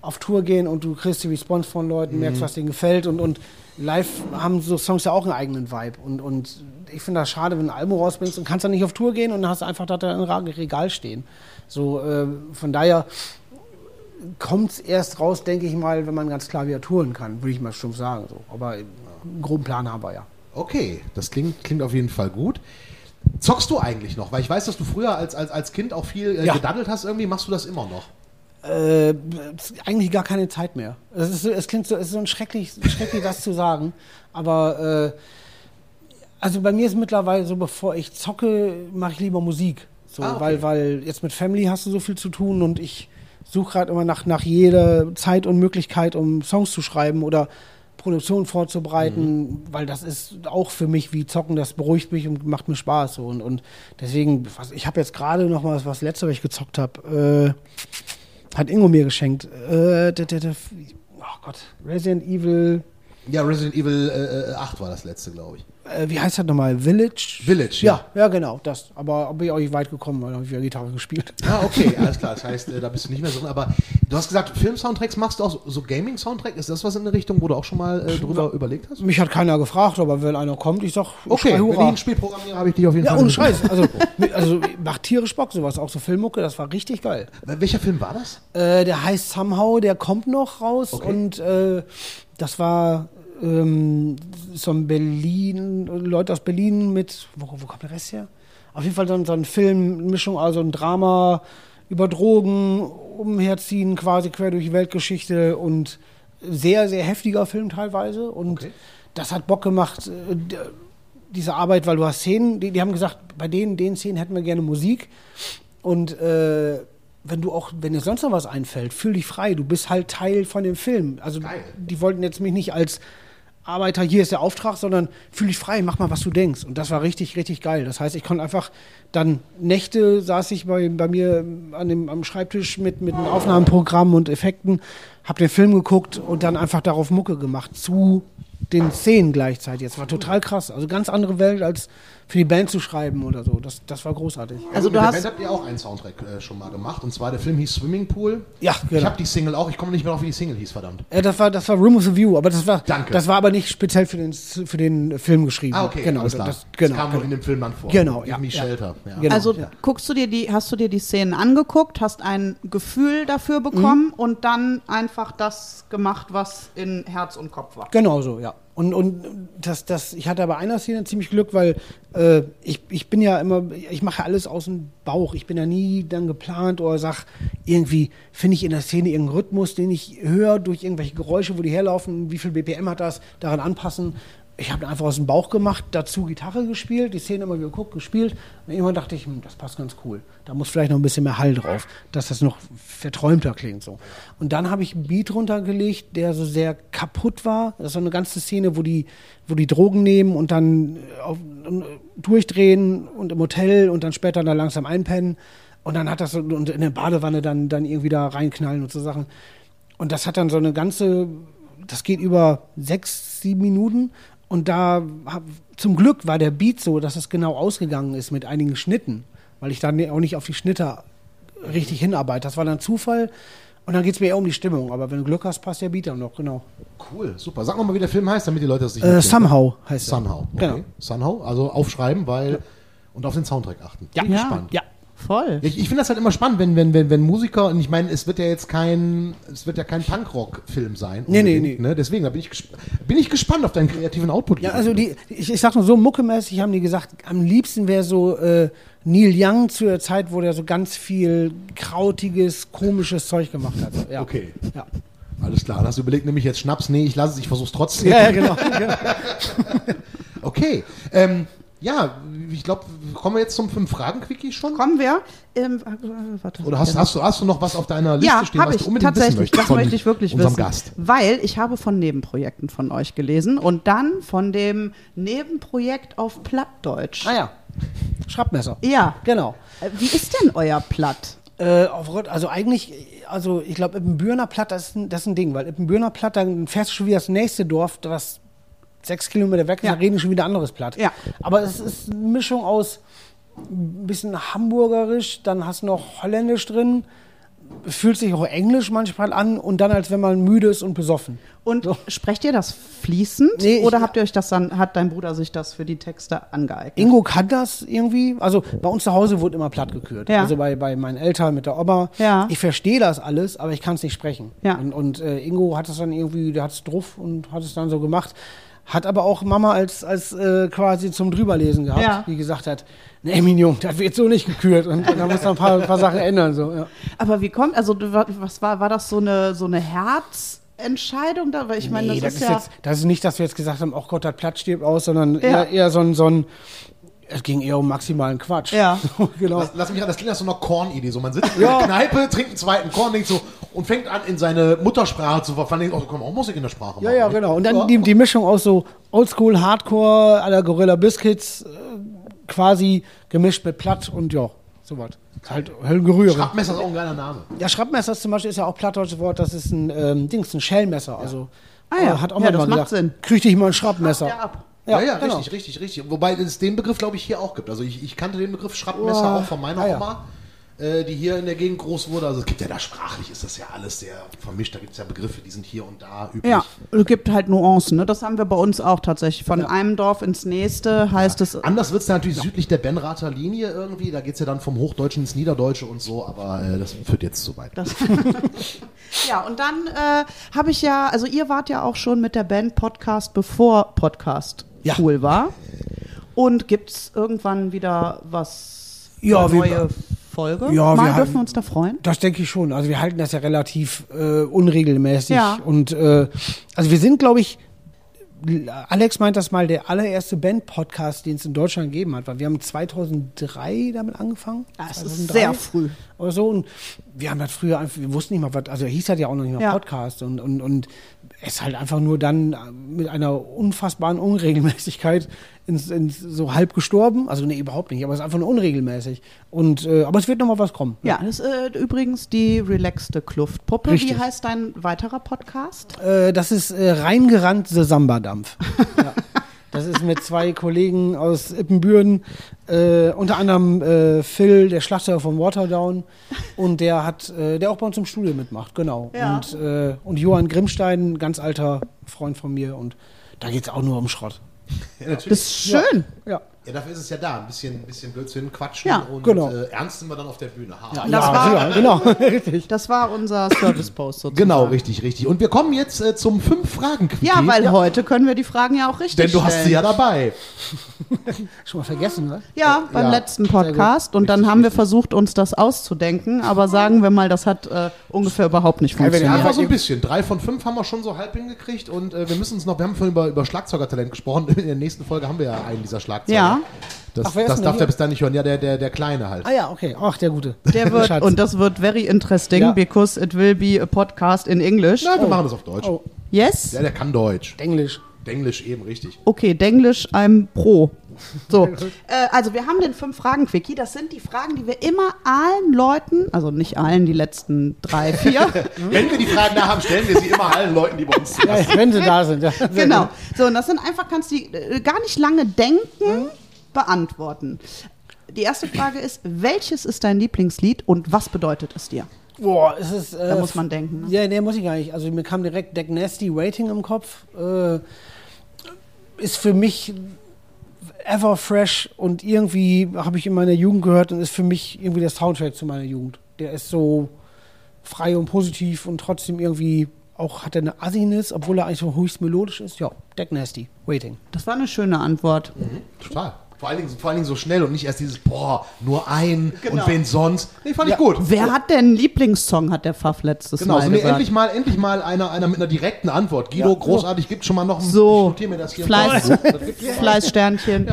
auf Tour gehen und du kriegst die Response von Leuten, merkst, was denen gefällt. Und, und live haben so Songs ja auch einen eigenen Vibe. Und, und ich finde das schade, wenn du ein Album rausbringst und kannst dann nicht auf Tour gehen und dann hast du einfach da Ra- Regal stehen. So, äh, von daher kommt es erst raus, denke ich mal, wenn man ganz klar wieder touren kann, würde ich mal stumpf sagen. So. Aber einen groben Plan haben wir ja. Okay, das klingt, klingt auf jeden Fall gut. Zockst du eigentlich noch? Weil ich weiß, dass du früher als, als, als Kind auch viel äh, Ja. gedaddelt hast. Irgendwie machst du das immer noch. Äh, eigentlich gar keine Zeit mehr. Es, ist, so- es klingt so, es ist so ein schrecklich, schrecklich das zu sagen. Aber äh, also bei mir ist mittlerweile so, bevor ich zocke, mache ich lieber Musik. So, Ah, okay. weil, weil jetzt mit Family hast du so viel zu tun und ich suche gerade immer nach, nach jeder Zeit und Möglichkeit, um Songs zu schreiben oder Produktion vorzubereiten, Mhm. weil das ist auch für mich wie Zocken, das beruhigt mich und macht mir Spaß. So. Und, und deswegen, was, ich habe jetzt gerade noch mal was, was letzte, was ich gezockt habe, äh, hat Ingo mir geschenkt. Äh, der, der, der, oh Gott, Resident Evil, Ja, Resident Evil äh, äh, 8 war das letzte, glaube ich. Äh, wie heißt das nochmal? Village? Village, Ja, ja, genau, das. Aber bin ich auch nicht weit gekommen, weil da habe ich wieder Gitarre gespielt. Ah, okay, alles klar. Das heißt, äh, da bist du nicht mehr drin. Aber du hast gesagt, Film-Soundtracks machst du auch so, so Gaming-Soundtrack. Ist das was in der Richtung, wo du auch schon mal äh, drüber überlegt hast? Mich hat keiner gefragt, aber wenn einer kommt, ich sag, ich Okay, wenn ich ein Spiel programmiere, habe ich dich auf jeden Ja, Fall. ohne mit drin. Scheiß. Also, [LAUGHS] also macht tierisch Bock sowas, auch so Filmmucke, das war richtig geil. Welcher Film war das? Äh, der heißt Somehow, der kommt noch raus Okay. und äh, das war ähm, so ein Berlin, Leute aus Berlin mit, wo, wo kommt der Rest her? Auf jeden Fall so, ein- so ein Film, Mischung, also ein Drama über Drogen, umherziehen quasi quer durch die Weltgeschichte und sehr, sehr heftiger Film teilweise und Okay. das hat Bock gemacht, äh, diese Arbeit, weil du hast Szenen, die, die haben gesagt, bei denen, den Szenen hätten wir gerne Musik und äh, wenn du auch, wenn dir sonst noch was einfällt, fühl dich frei. Du bist halt Teil von dem Film. Also Geil. die wollten jetzt mich nicht als Arbeiter, hier ist der Auftrag, sondern fühl dich frei, mach mal, was du denkst. Und das war richtig, richtig geil. Das heißt, ich konnte einfach dann Nächte saß ich bei, bei mir an dem, am Schreibtisch mit, mit einem Aufnahmeprogramm und Effekten, hab den Film geguckt und dann einfach darauf Mucke gemacht zu den Szenen gleichzeitig. Das war total krass. Also ganz andere Welt als für die Band zu schreiben oder so. Das, das war großartig. Also mit du hast Band habt ihr auch einen Soundtrack äh, schon mal gemacht. Und zwar der Film hieß Swimming Pool. Ja, Ich genau. habe die Single auch. Ich komme nicht mehr auf, wie die Single hieß, verdammt. Ja, das war, das war Room of the View, aber das war, Danke. das war aber nicht speziell für den, für den Film geschrieben. Ah, okay, genau, alles klar. Das, genau, kam noch genau. in dem Film dann vor. Genau, Give ja, Me ja. Shelter. Ja. Genau. Also ja. guckst du dir die, hast du dir die Szenen angeguckt, hast ein Gefühl dafür bekommen und dann einfach das gemacht, was in Herz und Kopf war. Genau so, ja. Und, und das, das, ich hatte bei einer Szene ziemlich Glück, weil äh, ich, ich bin ja immer, ich mache alles aus dem Bauch. Ich bin ja nie dann geplant oder sag, irgendwie finde ich in der Szene irgendeinen Rhythmus, den ich höre durch irgendwelche Geräusche, wo die herlaufen, wie viel BPM hat das, daran anpassen. Ich habe einfach aus dem Bauch gemacht, dazu Gitarre gespielt, die Szene immer geguckt, gespielt. Und irgendwann dachte ich, hm, das passt ganz cool. Da muss vielleicht noch ein bisschen mehr Hall drauf, dass das noch verträumter klingt so. Und dann habe ich einen Beat runtergelegt, der so sehr kaputt war. Das ist so eine ganze Szene, wo die, wo die Drogen nehmen und dann äh, auf, äh, durchdrehen und im Hotel und dann später da langsam einpennen. Und dann hat das so, und in der Badewanne dann, dann irgendwie da reinknallen und so Sachen. Und das hat dann so eine ganze, das geht über sechs, sieben Minuten. Und da, hab, zum Glück war der Beat so, dass es genau ausgegangen ist mit einigen Schnitten, weil ich dann auch nicht auf die Schnitte richtig hinarbeite. Das war dann Zufall. Und dann geht es mir eher um die Stimmung. Aber wenn du Glück hast, passt der Beat dann noch, genau. Cool, super. Sag mal, wie der Film heißt, damit die Leute das sich Äh, Somehow heißt er. können. Somehow. Okay. Genau. Somehow, also aufschreiben, weil. Und auf den Soundtrack achten. Ja, Ja. gespannt. Ja. Voll. Ich, ich finde das halt immer spannend, wenn, wenn, wenn, wenn Musiker, und ich meine, es wird ja jetzt kein, es wird ja kein Punkrock-Film sein. Nee, nee, nee. Ne? Deswegen, da bin ich, bin ich gespannt auf deinen kreativen Output. Ja, also die, ich, ich sag nur so, muckemäßig haben die gesagt, am liebsten wäre so äh, Neil Young zu der Zeit, wo der so ganz viel krautiges, komisches Zeug gemacht hat. Ja. Okay. Ja. Alles klar. Hast du überlegt, nämlich jetzt Schnaps. Nee, ich lasse es, ich versuch's trotzdem. Ja, ja, genau. [LAUGHS] Okay. Ähm, ja, ich glaube, kommen wir jetzt zum Fünf-Fragen-Quickie schon? Kommen wir. Ähm, äh, warte. Oder hast, hast, du, hast du noch was auf deiner Liste ja, stehen, was ich du unbedingt wissen tatsächlich. möchtest Das möchte ich wirklich unserem wissen. Gast? Weil ich habe von Nebenprojekten von euch gelesen und dann von dem Nebenprojekt auf Plattdeutsch. Ah ja. Schraubmesser. Ja. Genau. Äh, Wie ist denn euer Platt? Äh, auf, also eigentlich, also ich glaube, Ippenbürner Platt, das ist, ein, das ist ein Ding, weil Ippenbürner Platt, dann fährst du schon wieder das nächste Dorf, was sechs Kilometer weg ist, Ja. da reden schon wieder anderes Platt. Ja. Aber es ist eine Mischung aus ein bisschen hamburgerisch, dann hast du noch holländisch drin, fühlt sich auch englisch manchmal an und dann als wenn man müde ist und besoffen. Und So. sprecht ihr das fließend Nee, oder habt ihr euch das dann, hat dein Bruder sich das für die Texte angeeignet? Ingo kann das irgendwie. Also bei uns zu Hause wurde immer platt gekürt. Ja. Also bei, bei meinen Eltern mit der Oma. Ja. Ich verstehe das alles, aber ich kann es nicht sprechen. Ja. Und, und äh, Ingo hat es dann irgendwie, der hat es drauf und hat es dann so gemacht. Hat aber auch Mama als, als äh, quasi zum Drüberlesen gehabt, Ja. die gesagt hat, nee, Mignon, das wird so nicht gekürt. Und, da muss man ein paar, paar Sachen ändern. So, ja. Aber wie kommt, also was war, war das so eine, so eine Herzentscheidung da? Weil ich meine, nee, das, das ist ja. jetzt, das ist nicht, dass wir jetzt gesagt haben, oh Gott, das Platt stirbt aus, sondern Ja. eher, eher so ein, so ein Es ging eher um maximalen Quatsch. Ja. [LAUGHS] genau. Lass, lass mich ran, das klingt nach so einer Korn-Idee. So, man sitzt in der Kneipe, trinkt einen zweiten Korn, denkt so, und fängt an, in seine Muttersprache zu verfallen. Denkt, oh, komm, auch Musik in der Sprache Ja, machen. ja, genau. Und dann Ja. die, die Mischung aus so Oldschool, Hardcore, aller Gorilla Biscuits, äh, quasi gemischt mit Platt und ja, sowas. Halt Höllengerühre. Schraubmesser ist auch ein geiler Name. Ja, Schraubmesser zum Beispiel ist ja auch plattdeutsches Wort, das ist ein ähm, Dings, ein Schellmesser. Also Ah ja. hat auch Ja, mal das macht gesagt, Sinn. krieg dich mal ein Schraubmesser. Ja, ab. Ja, ja, genau. richtig, richtig, richtig. Wobei es den Begriff, glaube ich, hier auch gibt. Also ich, ich kannte den Begriff Schraubmesser Boah. auch von meiner Ah, ja. Oma, äh, die hier in der Gegend groß wurde. Also es gibt ja da sprachlich, ist das ja alles sehr vermischt. Da gibt es ja Begriffe, die sind hier und da üblich. Ja, es gibt halt Nuancen. Ne? Das haben wir bei uns auch tatsächlich. Von einem Dorf ins nächste heißt es. Anders wird es natürlich südlich der Benrather Linie irgendwie. Da geht es ja dann vom Hochdeutschen ins Niederdeutsche und so, aber äh, das führt jetzt zu weit. [LAUGHS] Ja, und dann äh, habe ich ja, also ihr wart ja auch schon mit der Band Podcast, bevor Podcast Ja. cool war. Und gibt es irgendwann wieder was Ja, eine wir- neue Folge? Ja, Mal wir dürfen wir uns da freuen. Das denke ich schon. Also wir halten das ja relativ äh, unregelmäßig. Ja. Und äh, also wir sind, glaube ich, Alex meint das mal, der allererste Band-Podcast, den es in Deutschland gegeben hat. Weil wir haben 2003 damit angefangen. Das ist 2003 sehr früh. Oder so. Und wir haben das früher einfach, wir wussten nicht mal, was, also hieß das ja auch noch nicht mal Ja. Podcast. Und, und, und es ist halt einfach nur dann mit einer unfassbaren Unregelmäßigkeit ins, ins, so halb gestorben. Also nee, überhaupt nicht, aber es ist einfach nur unregelmäßig. Und, äh, aber es wird noch mal was kommen. Ja, das ist äh, übrigens die relaxte Kluftpuppe. Wie Richtig. heißt dein weiterer Podcast? Äh, das ist äh, reingerannte Samba-Dampf. [LAUGHS] ja. Das ist mit zwei Kollegen aus Ippenbüren, äh, unter anderem äh, Phil, der Schlachter von Waterdown, und der hat, äh, der auch bei uns im Studio mitmacht, genau. Ja. Und, äh, und Johann Grimmstein, ein ganz alter Freund von mir, und da geht es auch nur um Schrott. Ja. Das ist schön. Ja. Ja, dafür ist es ja da. Ein bisschen, ein bisschen Blödsinn, quatschen Ja, und genau. äh, ernst sind wir dann auf der Bühne. Ha. Das war- ja, genau, [LAUGHS] [LAUGHS] richtig. Das war unser Service-Post sozusagen. Genau, richtig, richtig. Und wir kommen jetzt äh, zum fünf fragen quiz Ja, weil heute können wir die Fragen ja auch richtig Denn du hast sie stellen. ja dabei. [LAUGHS] Schon mal vergessen, ne? Ja, beim Ja, letzten Podcast. Und dann Richtig, haben wir versucht, uns das auszudenken. Aber sagen wir mal, das hat äh, ungefähr überhaupt nicht ihr Ja, funktioniert. aber so ein bisschen. Drei von fünf haben wir schon so halb hingekriegt und äh, wir müssen uns noch, wir haben vorhin über, über Schlagzeugertalent gesprochen. In der nächsten Folge haben wir ja einen dieser Schlagzeuger. Ja. Das, Ach, das darf der bis dahin nicht hören. Ja, der, der, der Kleine halt. Ah ja, okay. Ach, der Gute. Der wird, Schatz. und das wird very interesting, Ja. because it will be a podcast in English. Na, wir machen das auf Deutsch. Oh, Yes? Ja, der kann Deutsch. Englisch. Englisch eben, richtig. Okay, Denglisch, I'm pro. So, [LAUGHS] äh, also wir haben den fünf Fragen Quickie. Das sind die Fragen, die wir immer allen Leuten, also nicht allen, die letzten drei, vier, [LAUGHS] Wenn wir die Fragen da haben, stellen wir sie immer allen Leuten, die bei uns sind. Ja, wenn sie da sind. Ja. Genau. So, und das sind einfach, kannst du die äh, gar nicht lange denken, beantworten. Die erste Frage ist, welches ist dein Lieblingslied und was bedeutet es dir? Boah, es ist. Äh, Da muss man denken. Ne? Ja, nee, muss ich gar nicht. Also mir kam direkt Deck Nasty Waiting im Kopf. Äh, ist für mich ever fresh und irgendwie habe ich in meiner Jugend gehört und ist für mich irgendwie der Soundtrack zu meiner Jugend. Der ist so frei und positiv und trotzdem irgendwie auch hat er eine Assiness, obwohl er eigentlich so höchst melodisch ist. Ja, Deck Nasty Waiting. Das war eine schöne Antwort. Total. Vor allen, Dingen, vor allen Dingen so schnell und nicht erst dieses, boah, nur ein Genau. und wen sonst. Nee, fand Ja. ich gut. Wer hat denn einen Lieblingssong, hat der Pfaff letztes Genau, Mal so nee, gesagt. endlich mal, endlich mal einer, einer mit einer direkten Antwort. Guido, Ja, großartig, gibt schon mal noch ein, So. ich notiere mir das hier. Fleiß. Das. Fleißsternchen.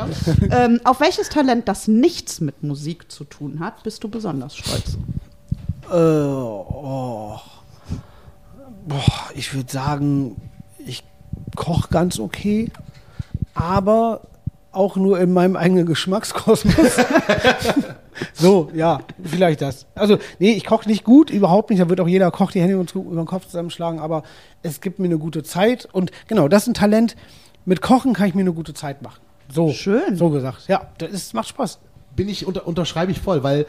Ähm, auf welches Talent, das nichts mit Musik zu tun hat, bist du besonders stolz? Äh, oh. Boah, ich würde sagen, ich koche ganz okay, aber auch nur in meinem eigenen Geschmackskosmos. [LAUGHS] so, ja, vielleicht das. Also, nee, ich koche nicht gut, überhaupt nicht. Da wird auch jeder Koch die Hände über den Kopf zusammenschlagen, aber es gibt mir eine gute Zeit. Und genau, das ist ein Talent. Mit Kochen kann ich mir eine gute Zeit machen. So, Schön. So gesagt. Ja, das ist, macht Spaß. Bin ich, unter, unterschreibe ich voll, weil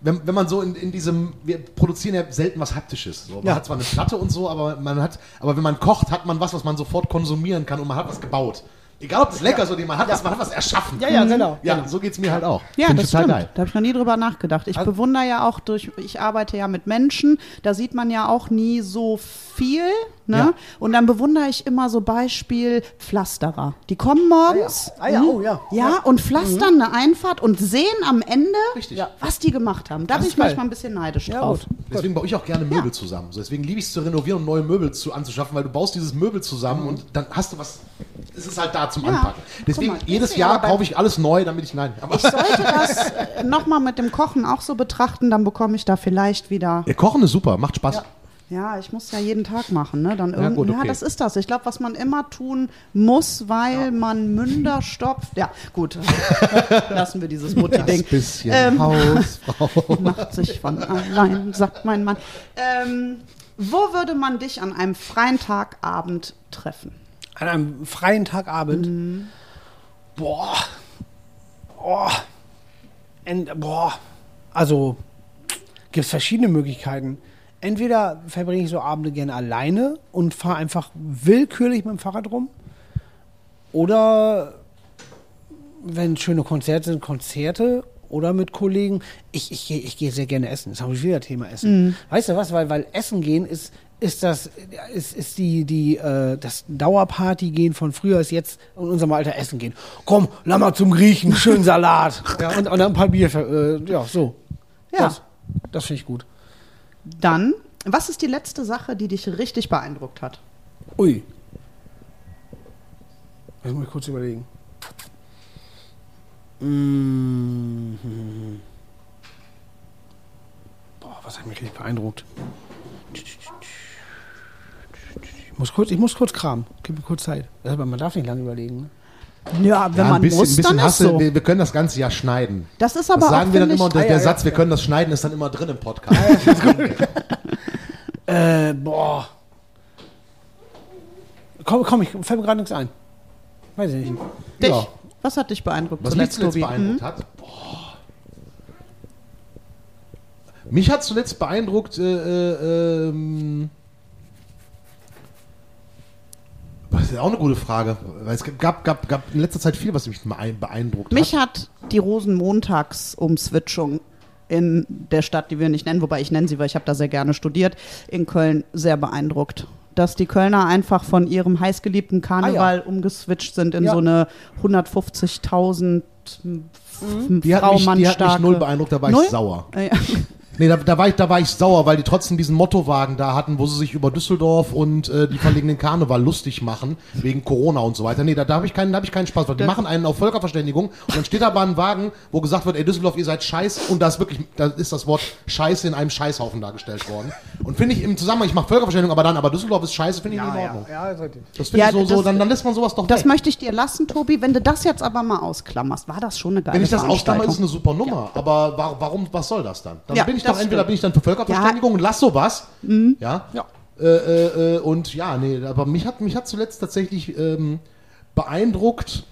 wenn, wenn man so in, in diesem, wir produzieren ja selten was Haptisches. So. Man Ja. hat zwar eine Platte und so, aber man hat, aber wenn man kocht, hat man was, was man sofort konsumieren kann und man hat was gebaut. Egal ob es lecker ist oder nicht, man hat, was, man hat was erschaffen. Ja, ja, genau, Ja, genau. so geht es mir halt auch. Ja, Find das total stimmt. geil. Da habe ich noch nie drüber nachgedacht. Ich Also- bewundere ja auch durch, ich arbeite ja mit Menschen, da sieht man ja auch nie so viel. Ne? Ja. Und dann bewundere ich immer so Beispiel Pflasterer. Die kommen morgens Ah ja, hm, oh ja. ja, Ja. und pflastern eine Einfahrt und sehen am Ende, Richtig. Ja. was die gemacht haben. Da Das bin ich geil. manchmal ein bisschen neidisch Ja, drauf. gut. Deswegen baue ich auch gerne Möbel zusammen. So, deswegen liebe ich es zu renovieren und neue Möbel zu, anzuschaffen, weil du baust dieses Möbel zusammen Mhm. und dann hast du was es ist halt da zum Ja, Anpacken. Deswegen, mal, jedes Jahr kaufe ich alles neu, damit ich, nein. Aber Ich sollte das nochmal mit dem Kochen auch so betrachten, dann bekomme ich da vielleicht wieder. ja, Kochen ist super, macht Spaß. Ja, ich muss ja jeden Tag machen, ne? Dann irgend, gut, ja, okay. das ist das. Ich glaube, was man immer tun muss, weil man Münder stopft. Ja, gut. [LAUGHS] Lassen wir dieses Das Mutti-Ding. bisschen Ähm, Hausfrau. [LAUGHS] macht sich von allein, sagt mein Mann. Ähm, wo würde man dich an einem freien Tagabend treffen? An einem freien Tagabend. Boah. Boah. Ent, boah. Also, gibt es verschiedene Möglichkeiten. Entweder verbringe ich so Abende gerne alleine und fahre einfach willkürlich mit dem Fahrrad rum. Oder wenn schöne Konzerte sind, Konzerte oder mit Kollegen. Ich, ich, gehe- ich gehe sehr gerne essen. Das habe ich wieder Thema Essen. Weißt du was? Weil, weil Essen gehen ist, ist das, ist, ist die, die, äh, das Dauerparty gehen von früher ist jetzt in unserem Alter Essen gehen. Komm, lass mal zum Griechen, schön Salat. [LAUGHS] ja, und, und dann ein paar Bier, äh, ja, so. Ja. Das, das finde ich gut. Dann, was ist die letzte Sache, die dich richtig beeindruckt hat? Ui. Jetzt muss ich kurz überlegen. Mm. Boah, was hat mich richtig beeindruckt? Ich muss kurz, ich muss kurz kramen. Gib mir kurz Zeit. Aber man darf nicht lange überlegen. Ne? Ja, wenn Ja, man bisschen, muss, ein bisschen dann ist Hasse. so. Wir, wir können das ganze ja schneiden. Das ist Das aber sagen auch, wir dann immer, der, Ah, ja, der ja, Satz, wir können das schneiden, ist dann immer drin im Podcast. [LAUGHS] Äh, boah. Komm, komm, ich fällt mir gerade nichts ein. Weiß ich nicht. dich. Ja. Was hat dich beeindruckt Was mich zuletzt, beeindruckt hat? Boah. Mich hat zuletzt beeindruckt, äh, äh, ähm, das ist ja auch eine gute Frage. Weil es gab, gab, gab in letzter Zeit viel, was mich beein- beeindruckt Mich hat. hat die Rosenmontagsumswitchung in der Stadt, die wir nicht nennen, wobei ich nenne sie, weil ich habe da sehr gerne studiert, in Köln sehr beeindruckt. Dass die Kölner einfach von ihrem heißgeliebten Karneval umgeswitcht sind in Ja. so eine 150.000 Die hat, Frau, mich, Mann, die hat mich null beeindruckt, da war Null? ich sauer. Äh, Nee, da, da, war ich, da war ich sauer, weil die trotzdem diesen Mottowagen da hatten, wo sie sich über Düsseldorf und äh, die verlegenen Karneval lustig machen, wegen Corona und so weiter. Nee, da, da habe ich, keinen- da hab ich keinen Spaß, weil die machen einen auf Völkerverständigung und dann steht da aber ein Wagen, wo gesagt wird, ey Düsseldorf, ihr seid scheiß und da ist wirklich, da ist das Wort Scheiße in einem Scheißhaufen dargestellt worden. Und finde ich im Zusammenhang, ich mache Völkerverständigung, aber dann, aber Düsseldorf ist scheiße, finde ich nicht in Ordnung. ja, richtig. Das finde Ja, ich so, so das- dann, dann lässt man sowas doch das weg. möchte ich dir lassen, Tobi. Wenn du das jetzt aber mal ausklammerst, war das schon eine geile Wenn ich das ausklammer, ist eine super Nummer. Aber wa- warum, was soll das dann? Dann Ja, bin ich doch entweder stimmt. bin ich dann für Völkerverständigung und lass sowas. Ja. Ja. Äh, äh, äh, und ja, nee, aber mich hat, mich hat zuletzt tatsächlich ähm, beeindruckt,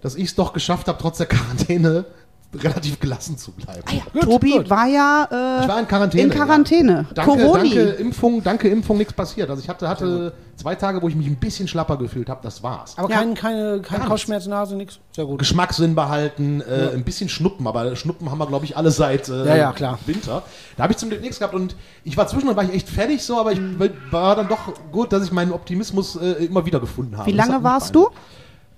dass ich es doch geschafft habe, trotz der Quarantäne [LAUGHS] relativ gelassen zu bleiben. Tobi gut. war ja äh, Ich war in Quarantäne. in Quarantäne. Ja. Danke, Coroni. danke Impfung, danke Impfung, nichts passiert. Also ich hatte, hatte zwei Tage, wo ich mich ein bisschen schlapper gefühlt habe, das war's. Aber Ja. kein, keine, kein Gar Kopfschmerznase, nichts. Sehr gut. Geschmackssinn behalten, äh, ein bisschen Schnuppen, aber Schnuppen haben wir, glaube ich, alle seit äh, Ja, ja, klar. Winter. Da habe ich zum Glück nichts gehabt und ich war zwischendurch war ich echt fertig so, aber ich Mhm. war dann doch gut, dass ich meinen Optimismus äh, immer wieder gefunden habe. Wie lange warst du?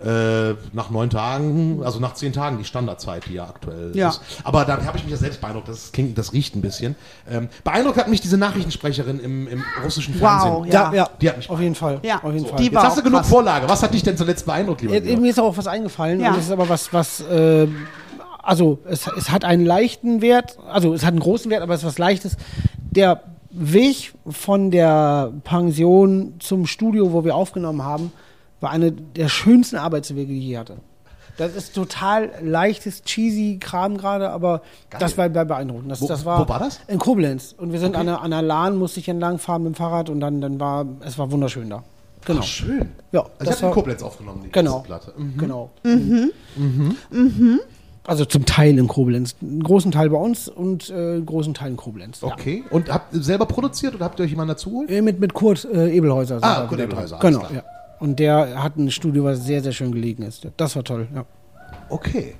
Äh, nach neun Tagen, also nach zehn Tagen die Standardzeit, die ja aktuell Ja. ist. Aber da habe ich mich ja selbst beeindruckt, das klingt, das riecht ein bisschen. Ähm, beeindruckt hat mich diese Nachrichtensprecherin im, im russischen Fernsehen. Wow, Ja, ja, Die hat mich auf jeden Fall. Ja. auf jeden So, Fall. die Jetzt war hast du genug krass. Vorlage. Was hat dich denn zuletzt beeindruckt, lieber Ja, mir ist auch was eingefallen. Ja. Und das ist aber was, was, äh, also es, es hat einen leichten Wert, also es hat einen großen Wert, aber es ist was Leichtes. Der Weg von der Pension zum Studio, wo wir aufgenommen haben, war eine der schönsten Arbeitswege, die ich je hatte. Das ist total leichtes, cheesy Kram gerade, aber das war beeindruckend. Das, Wo- das war, wo war das? In Koblenz. Und wir sind an, einer, an einer Lahn, musste ich entlangfahren mit dem Fahrrad und dann, dann war, es war wunderschön da. Genau. Ach, schön. Ja, Also ich das habe in Koblenz aufgenommen, die Genau. ganze Platte. Mhm. Genau. Also zum Teil in Koblenz. Einen großen Teil bei uns und äh, einen großen Teil in Koblenz. Ja. Okay. Und habt ihr selber produziert oder habt ihr euch jemanden dazu geholt? Äh, Mit, mit Kurt äh, Ebelhäuser. Ah, Kurt Ebelhäuser, Genau, klar. ja. Und der hat ein Studio, was sehr, sehr schön gelegen ist. Das war toll, ja. Okay.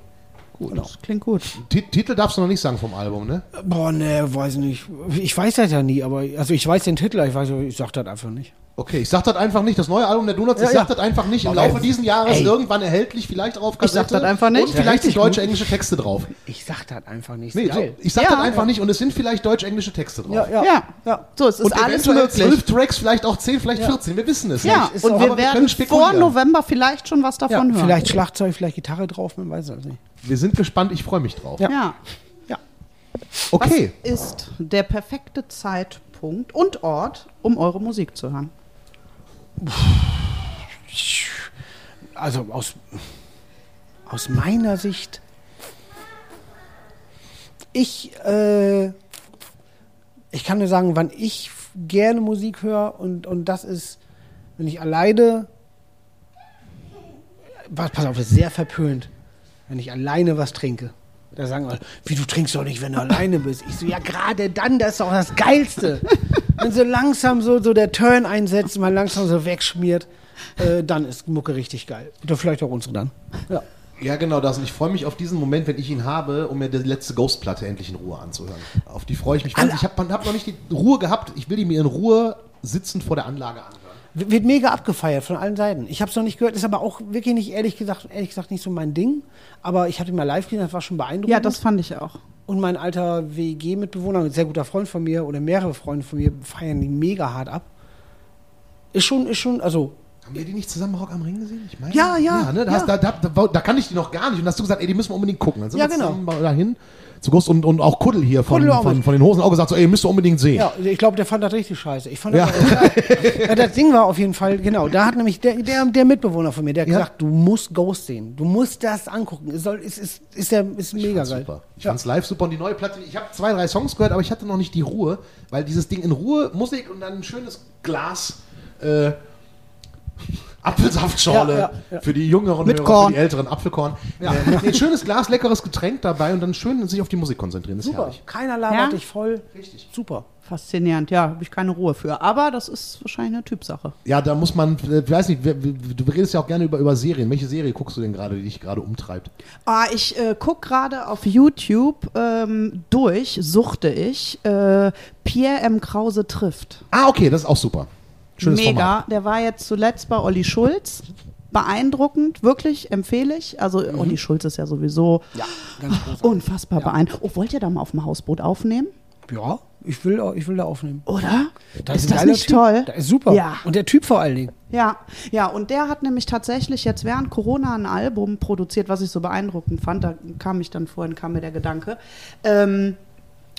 Gut. Das klingt gut. Ti- Titel darfst du noch nicht sagen vom Album, ne? Boah, ne, weiß nicht. Ich weiß das ja nie, aber also ich weiß den Titel, ich weiß, ich sag das einfach nicht. Okay, ich sag das einfach nicht. Das neue Album der Donuts, ich Ja, sag ja. das einfach nicht. Im Laufe dieses Jahres irgendwann erhältlich, vielleicht auch auf Ich sag Kassette. das einfach nicht. Und vielleicht richtig sind deutsche, englische Texte drauf. Ich sag das einfach nicht. Nee, so, ich sag Ja. das einfach nicht und es sind vielleicht deutsch-englische Texte drauf. Ja, ja. Ja. ja. So, es ist Und alles eventuell möglich. zwölf Tracks, vielleicht auch zehn, vielleicht 14. Wir wissen es Ja, nicht. Ist und wir aber wir werden vor. November vielleicht schon was Ja, davon hören. vielleicht Schlagzeug, vielleicht Gitarre drauf, man weiß es nicht. Wir sind gespannt, ich freue mich drauf. Ja. Ja. Ja. Okay. Was ist der perfekte Zeitpunkt und Ort, um eure Musik zu hören? Also aus, aus meiner Sicht, ich, äh, ich kann nur sagen, wann ich gerne Musik höre und, und das ist, wenn ich alleine, pass auf, das ist sehr verpönt, wenn ich alleine was trinke. Da sagen alle, wie du trinkst doch nicht, wenn du alleine bist. Ich so, ja, gerade dann, das ist doch das Geilste. Wenn so langsam so, so der Turn einsetzt, man langsam so wegschmiert, äh, dann ist Mucke richtig geil. Oder vielleicht auch unsere dann. Ja. Ja, genau das. Und ich freue mich auf diesen Moment, wenn ich ihn habe, um mir die letzte Ghost-Platte endlich in Ruhe anzuhören. Auf die freue ich mich. Ich habe hab noch nicht die Ruhe gehabt. Ich will die mir in Ruhe sitzend vor der Anlage anhören. Wird mega abgefeiert von allen Seiten. Ich habe es noch nicht gehört, ist aber auch wirklich nicht, ehrlich gesagt, ehrlich gesagt nicht so mein Ding. Aber ich hatte ihn mal live gesehen, das war schon beeindruckend. Ja, das fand ich auch. Und mein alter WG-Mitbewohner, ein sehr guter Freund von mir oder mehrere Freunde von mir feiern die mega hart ab. Ist schon, ist schon, also Haben wir die nicht zusammen Rock am Ring gesehen? Ich meine, Ja, ja, ne? da, ja. Hast, da, da, da, da kann ich die noch gar nicht. Und hast du gesagt, ey, die müssen wir unbedingt gucken. Dann sind Ja, wir genau. zusammen mal dahin zu Ghost und, und auch Kuddel hier von, Kuddel von, von den Hosen auch gesagt, so, ey, müsst ihr unbedingt sehen. Ja, ich glaube, der fand das richtig scheiße. Ich fand Ja. das, ja, das Ding war auf jeden Fall, genau, da hat nämlich der, der, der Mitbewohner von mir, der hat Ja. gesagt, du musst Ghost sehen. Du musst das angucken. Es, soll, es ist, ist, ja, ist mega geil. super. Ich Ja. fand's live super und die neue Platte, ich habe zwei, drei Songs gehört, aber ich hatte noch nicht die Ruhe, weil dieses Ding in Ruhe, Musik und dann ein schönes Glas äh, Apfelsaftschorle Ja, ja, ja. für die jüngeren Mit Hörer, Korn. für die älteren Apfelkorn. Äh, nee, ein schönes Glas, leckeres Getränk dabei und dann schön sich auf die Musik konzentrieren. Das ist Super. Keiner labert Ja? dich voll. Richtig. Super. Faszinierend, ja, habe ich keine Ruhe für. Aber das ist wahrscheinlich eine Typsache. Ja, da muss man, äh, ich weiß nicht, du redest ja auch gerne über, über Serien. Welche Serie guckst du denn gerade, die dich gerade umtreibt? Ah, ich äh, gucke gerade auf YouTube ähm, durch, suchte ich, äh, Pierre M. Krause trifft. Ah, okay, das ist auch super. Schönes Mega. Format. Der war jetzt zuletzt bei Olli Schulz. Beeindruckend, wirklich, empfehle ich. Also Olli Schulz ist ja sowieso Ja, unfassbar beeindruckend. Oh, wollt ihr da mal auf dem Hausboot aufnehmen? Ja, ich will, ich will da aufnehmen. Oder? Das ist ein das nicht typ. toll? Das ist super. Ja. Und der Typ vor allen Dingen. Ja, ja, und der hat nämlich tatsächlich jetzt während Corona ein Album produziert, was ich so beeindruckend fand. Da kam ich dann vorhin, kam mir der Gedanke. Ähm,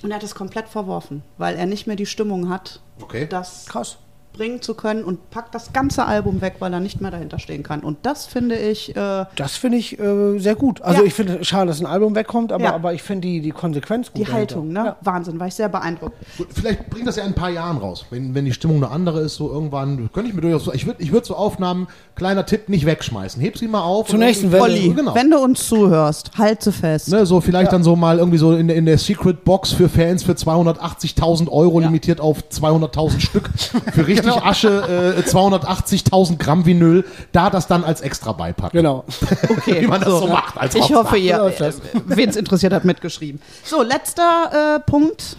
und er hat es komplett verworfen, weil er nicht mehr die Stimmung hat, Okay. das Krass. Bringen zu können und packt das ganze Album weg, weil er nicht mehr dahinter stehen kann. Und das finde ich, äh, Das finde ich äh, sehr gut. Also Ja. ich finde schade, dass ein Album wegkommt, aber, Ja. aber ich finde die, die Konsequenz gut. die dahinter. Haltung, ne? Ja. Wahnsinn, war ich sehr beeindruckt. Vielleicht bringt das ja in ein paar Jahren raus, wenn, wenn die Stimmung eine andere ist, so irgendwann, könnte ich mir durchaus, ich würde ich würd so Aufnahmen, kleiner Tipp, nicht wegschmeißen. Heb sie mal auf. Zur und nächsten Welle. Olli, Genau. wenn du uns zuhörst, halte fest. Ne, so vielleicht dann so mal irgendwie so in, der- in der Secret Box für Fans für 280.000 Euro limitiert auf 200.000 Stück für [LAUGHS] richtig Genau. Asche äh, 280.000 Gramm Vinyl, da das dann als extra beipacken. Genau. Okay, [LAUGHS] Wie man das so macht als Ich Rockstar. hoffe, ihr, läuft das. wen es interessiert hat, mitgeschrieben. So, letzter äh, Punkt.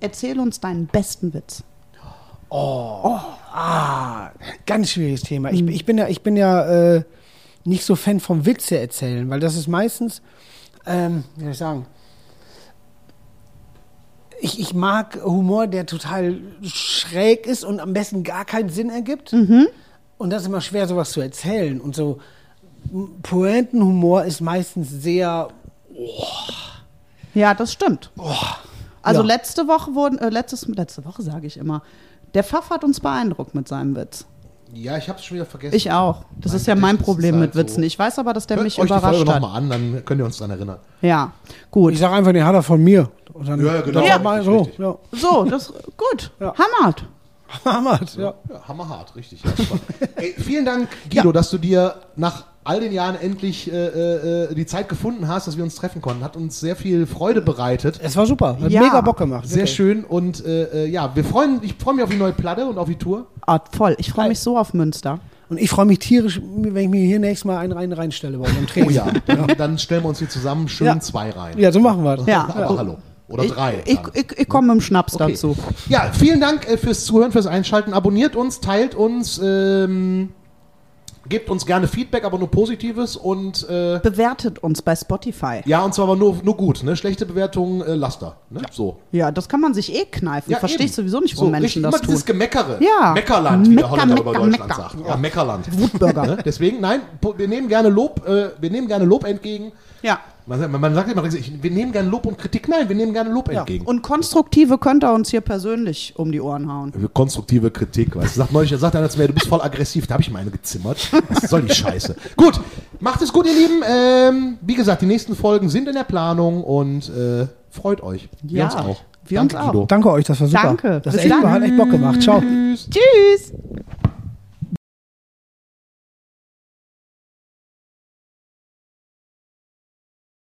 Erzähl uns deinen besten Witz. Ah, ganz schwieriges Thema. Ich, ich bin ja, ich bin ja äh, nicht so Fan vom Witze erzählen, weil das ist meistens, ähm, wie soll ich sagen, ich, ich mag Humor, der total schräg ist und am besten gar keinen Sinn ergibt. Und das ist immer schwer, sowas zu erzählen. Und so Pointenhumor ist meistens sehr Ja, das stimmt. also ja. letzte Woche wurden, äh, letztes, letzte Woche sage ich immer, der Pfaff hat uns beeindruckt mit seinem Witz. Ja, ich hab's schon wieder vergessen. Ich auch. Das Mein ist ja mein Problem mit halt so. Witzen. Ich weiß aber, dass der Hört mich euch die Folge überrascht hat. nochmal an, dann könnt ihr uns daran erinnern. Ja, gut. Ich sage einfach, den hat er von mir. Und dann, Ja, genau. Ja. mal so. Ja. So, das gut. Ja. Hammert. Hammer's, ja. Ja, hammerhart, richtig. Ja. [LAUGHS] Ey, vielen Dank, Guido, dass du dir nach all den Jahren endlich äh, äh, die Zeit gefunden hast, dass wir uns treffen konnten. Hat uns sehr viel Freude bereitet. Es war super. Hat Ja. mega Bock gemacht. Sehr wirklich. schön und äh, äh, ja, wir freuen, ich freue mich auf die neue Platte und auf die Tour. Ah, voll. Ich freue mich so auf Münster. Und ich freue mich tierisch, wenn ich mir hier nächstes Mal einen rein reinstelle bei unserem Training. Oh ja, dann, dann stellen wir uns hier zusammen schön Ja. zwei rein. Ja, so machen wir das. Ja. Aber hallo. Oder drei. Ich, ich, ich komme mit dem Schnaps Okay. dazu. Ja, vielen Dank äh, fürs Zuhören, fürs Einschalten. Abonniert uns, teilt uns, ähm, gebt uns gerne Feedback, aber nur Positives und äh, Bewertet uns bei Spotify. ja, und zwar aber nur, nur gut. Ne? Schlechte Bewertungen, äh, Laster. Ne? So. Ja, das kann man sich eh kneifen. Ja, Verstehe ich sowieso nicht, so, wo Menschen richtig, das immer dieses tun. Gemeckere. Ja. Meckerland, wie der Mecker, Holländer über Mecker, Deutschland Mecker. sagt. Ja, Meckerland. Wutbürger. [LAUGHS] Ne? Deswegen, nein, wir nehmen gerne Lob, äh, wir nehmen gerne Lob entgegen. Ja. Man, sagt- man sagt immer, wir nehmen gerne Lob und Kritik. Nein, wir nehmen gerne Lob entgegen. Und konstruktive könnt ihr uns hier persönlich um die Ohren hauen. konstruktive Kritik. Weißt du, sagt neulich, er sagt einer zu mir, du bist voll aggressiv, da habe ich meine gezimmert. Was soll die Scheiße? [LAUGHS] gut, macht es gut, ihr Lieben. Ähm, wie gesagt, die nächsten Folgen sind in der Planung und äh, freut euch. Wir Ja, uns auch. wir uns Danke, auch. Guido. Danke euch, das war super. Danke. Das Bis echt, dann. hat echt Bock gemacht. Ciao. Tschüss.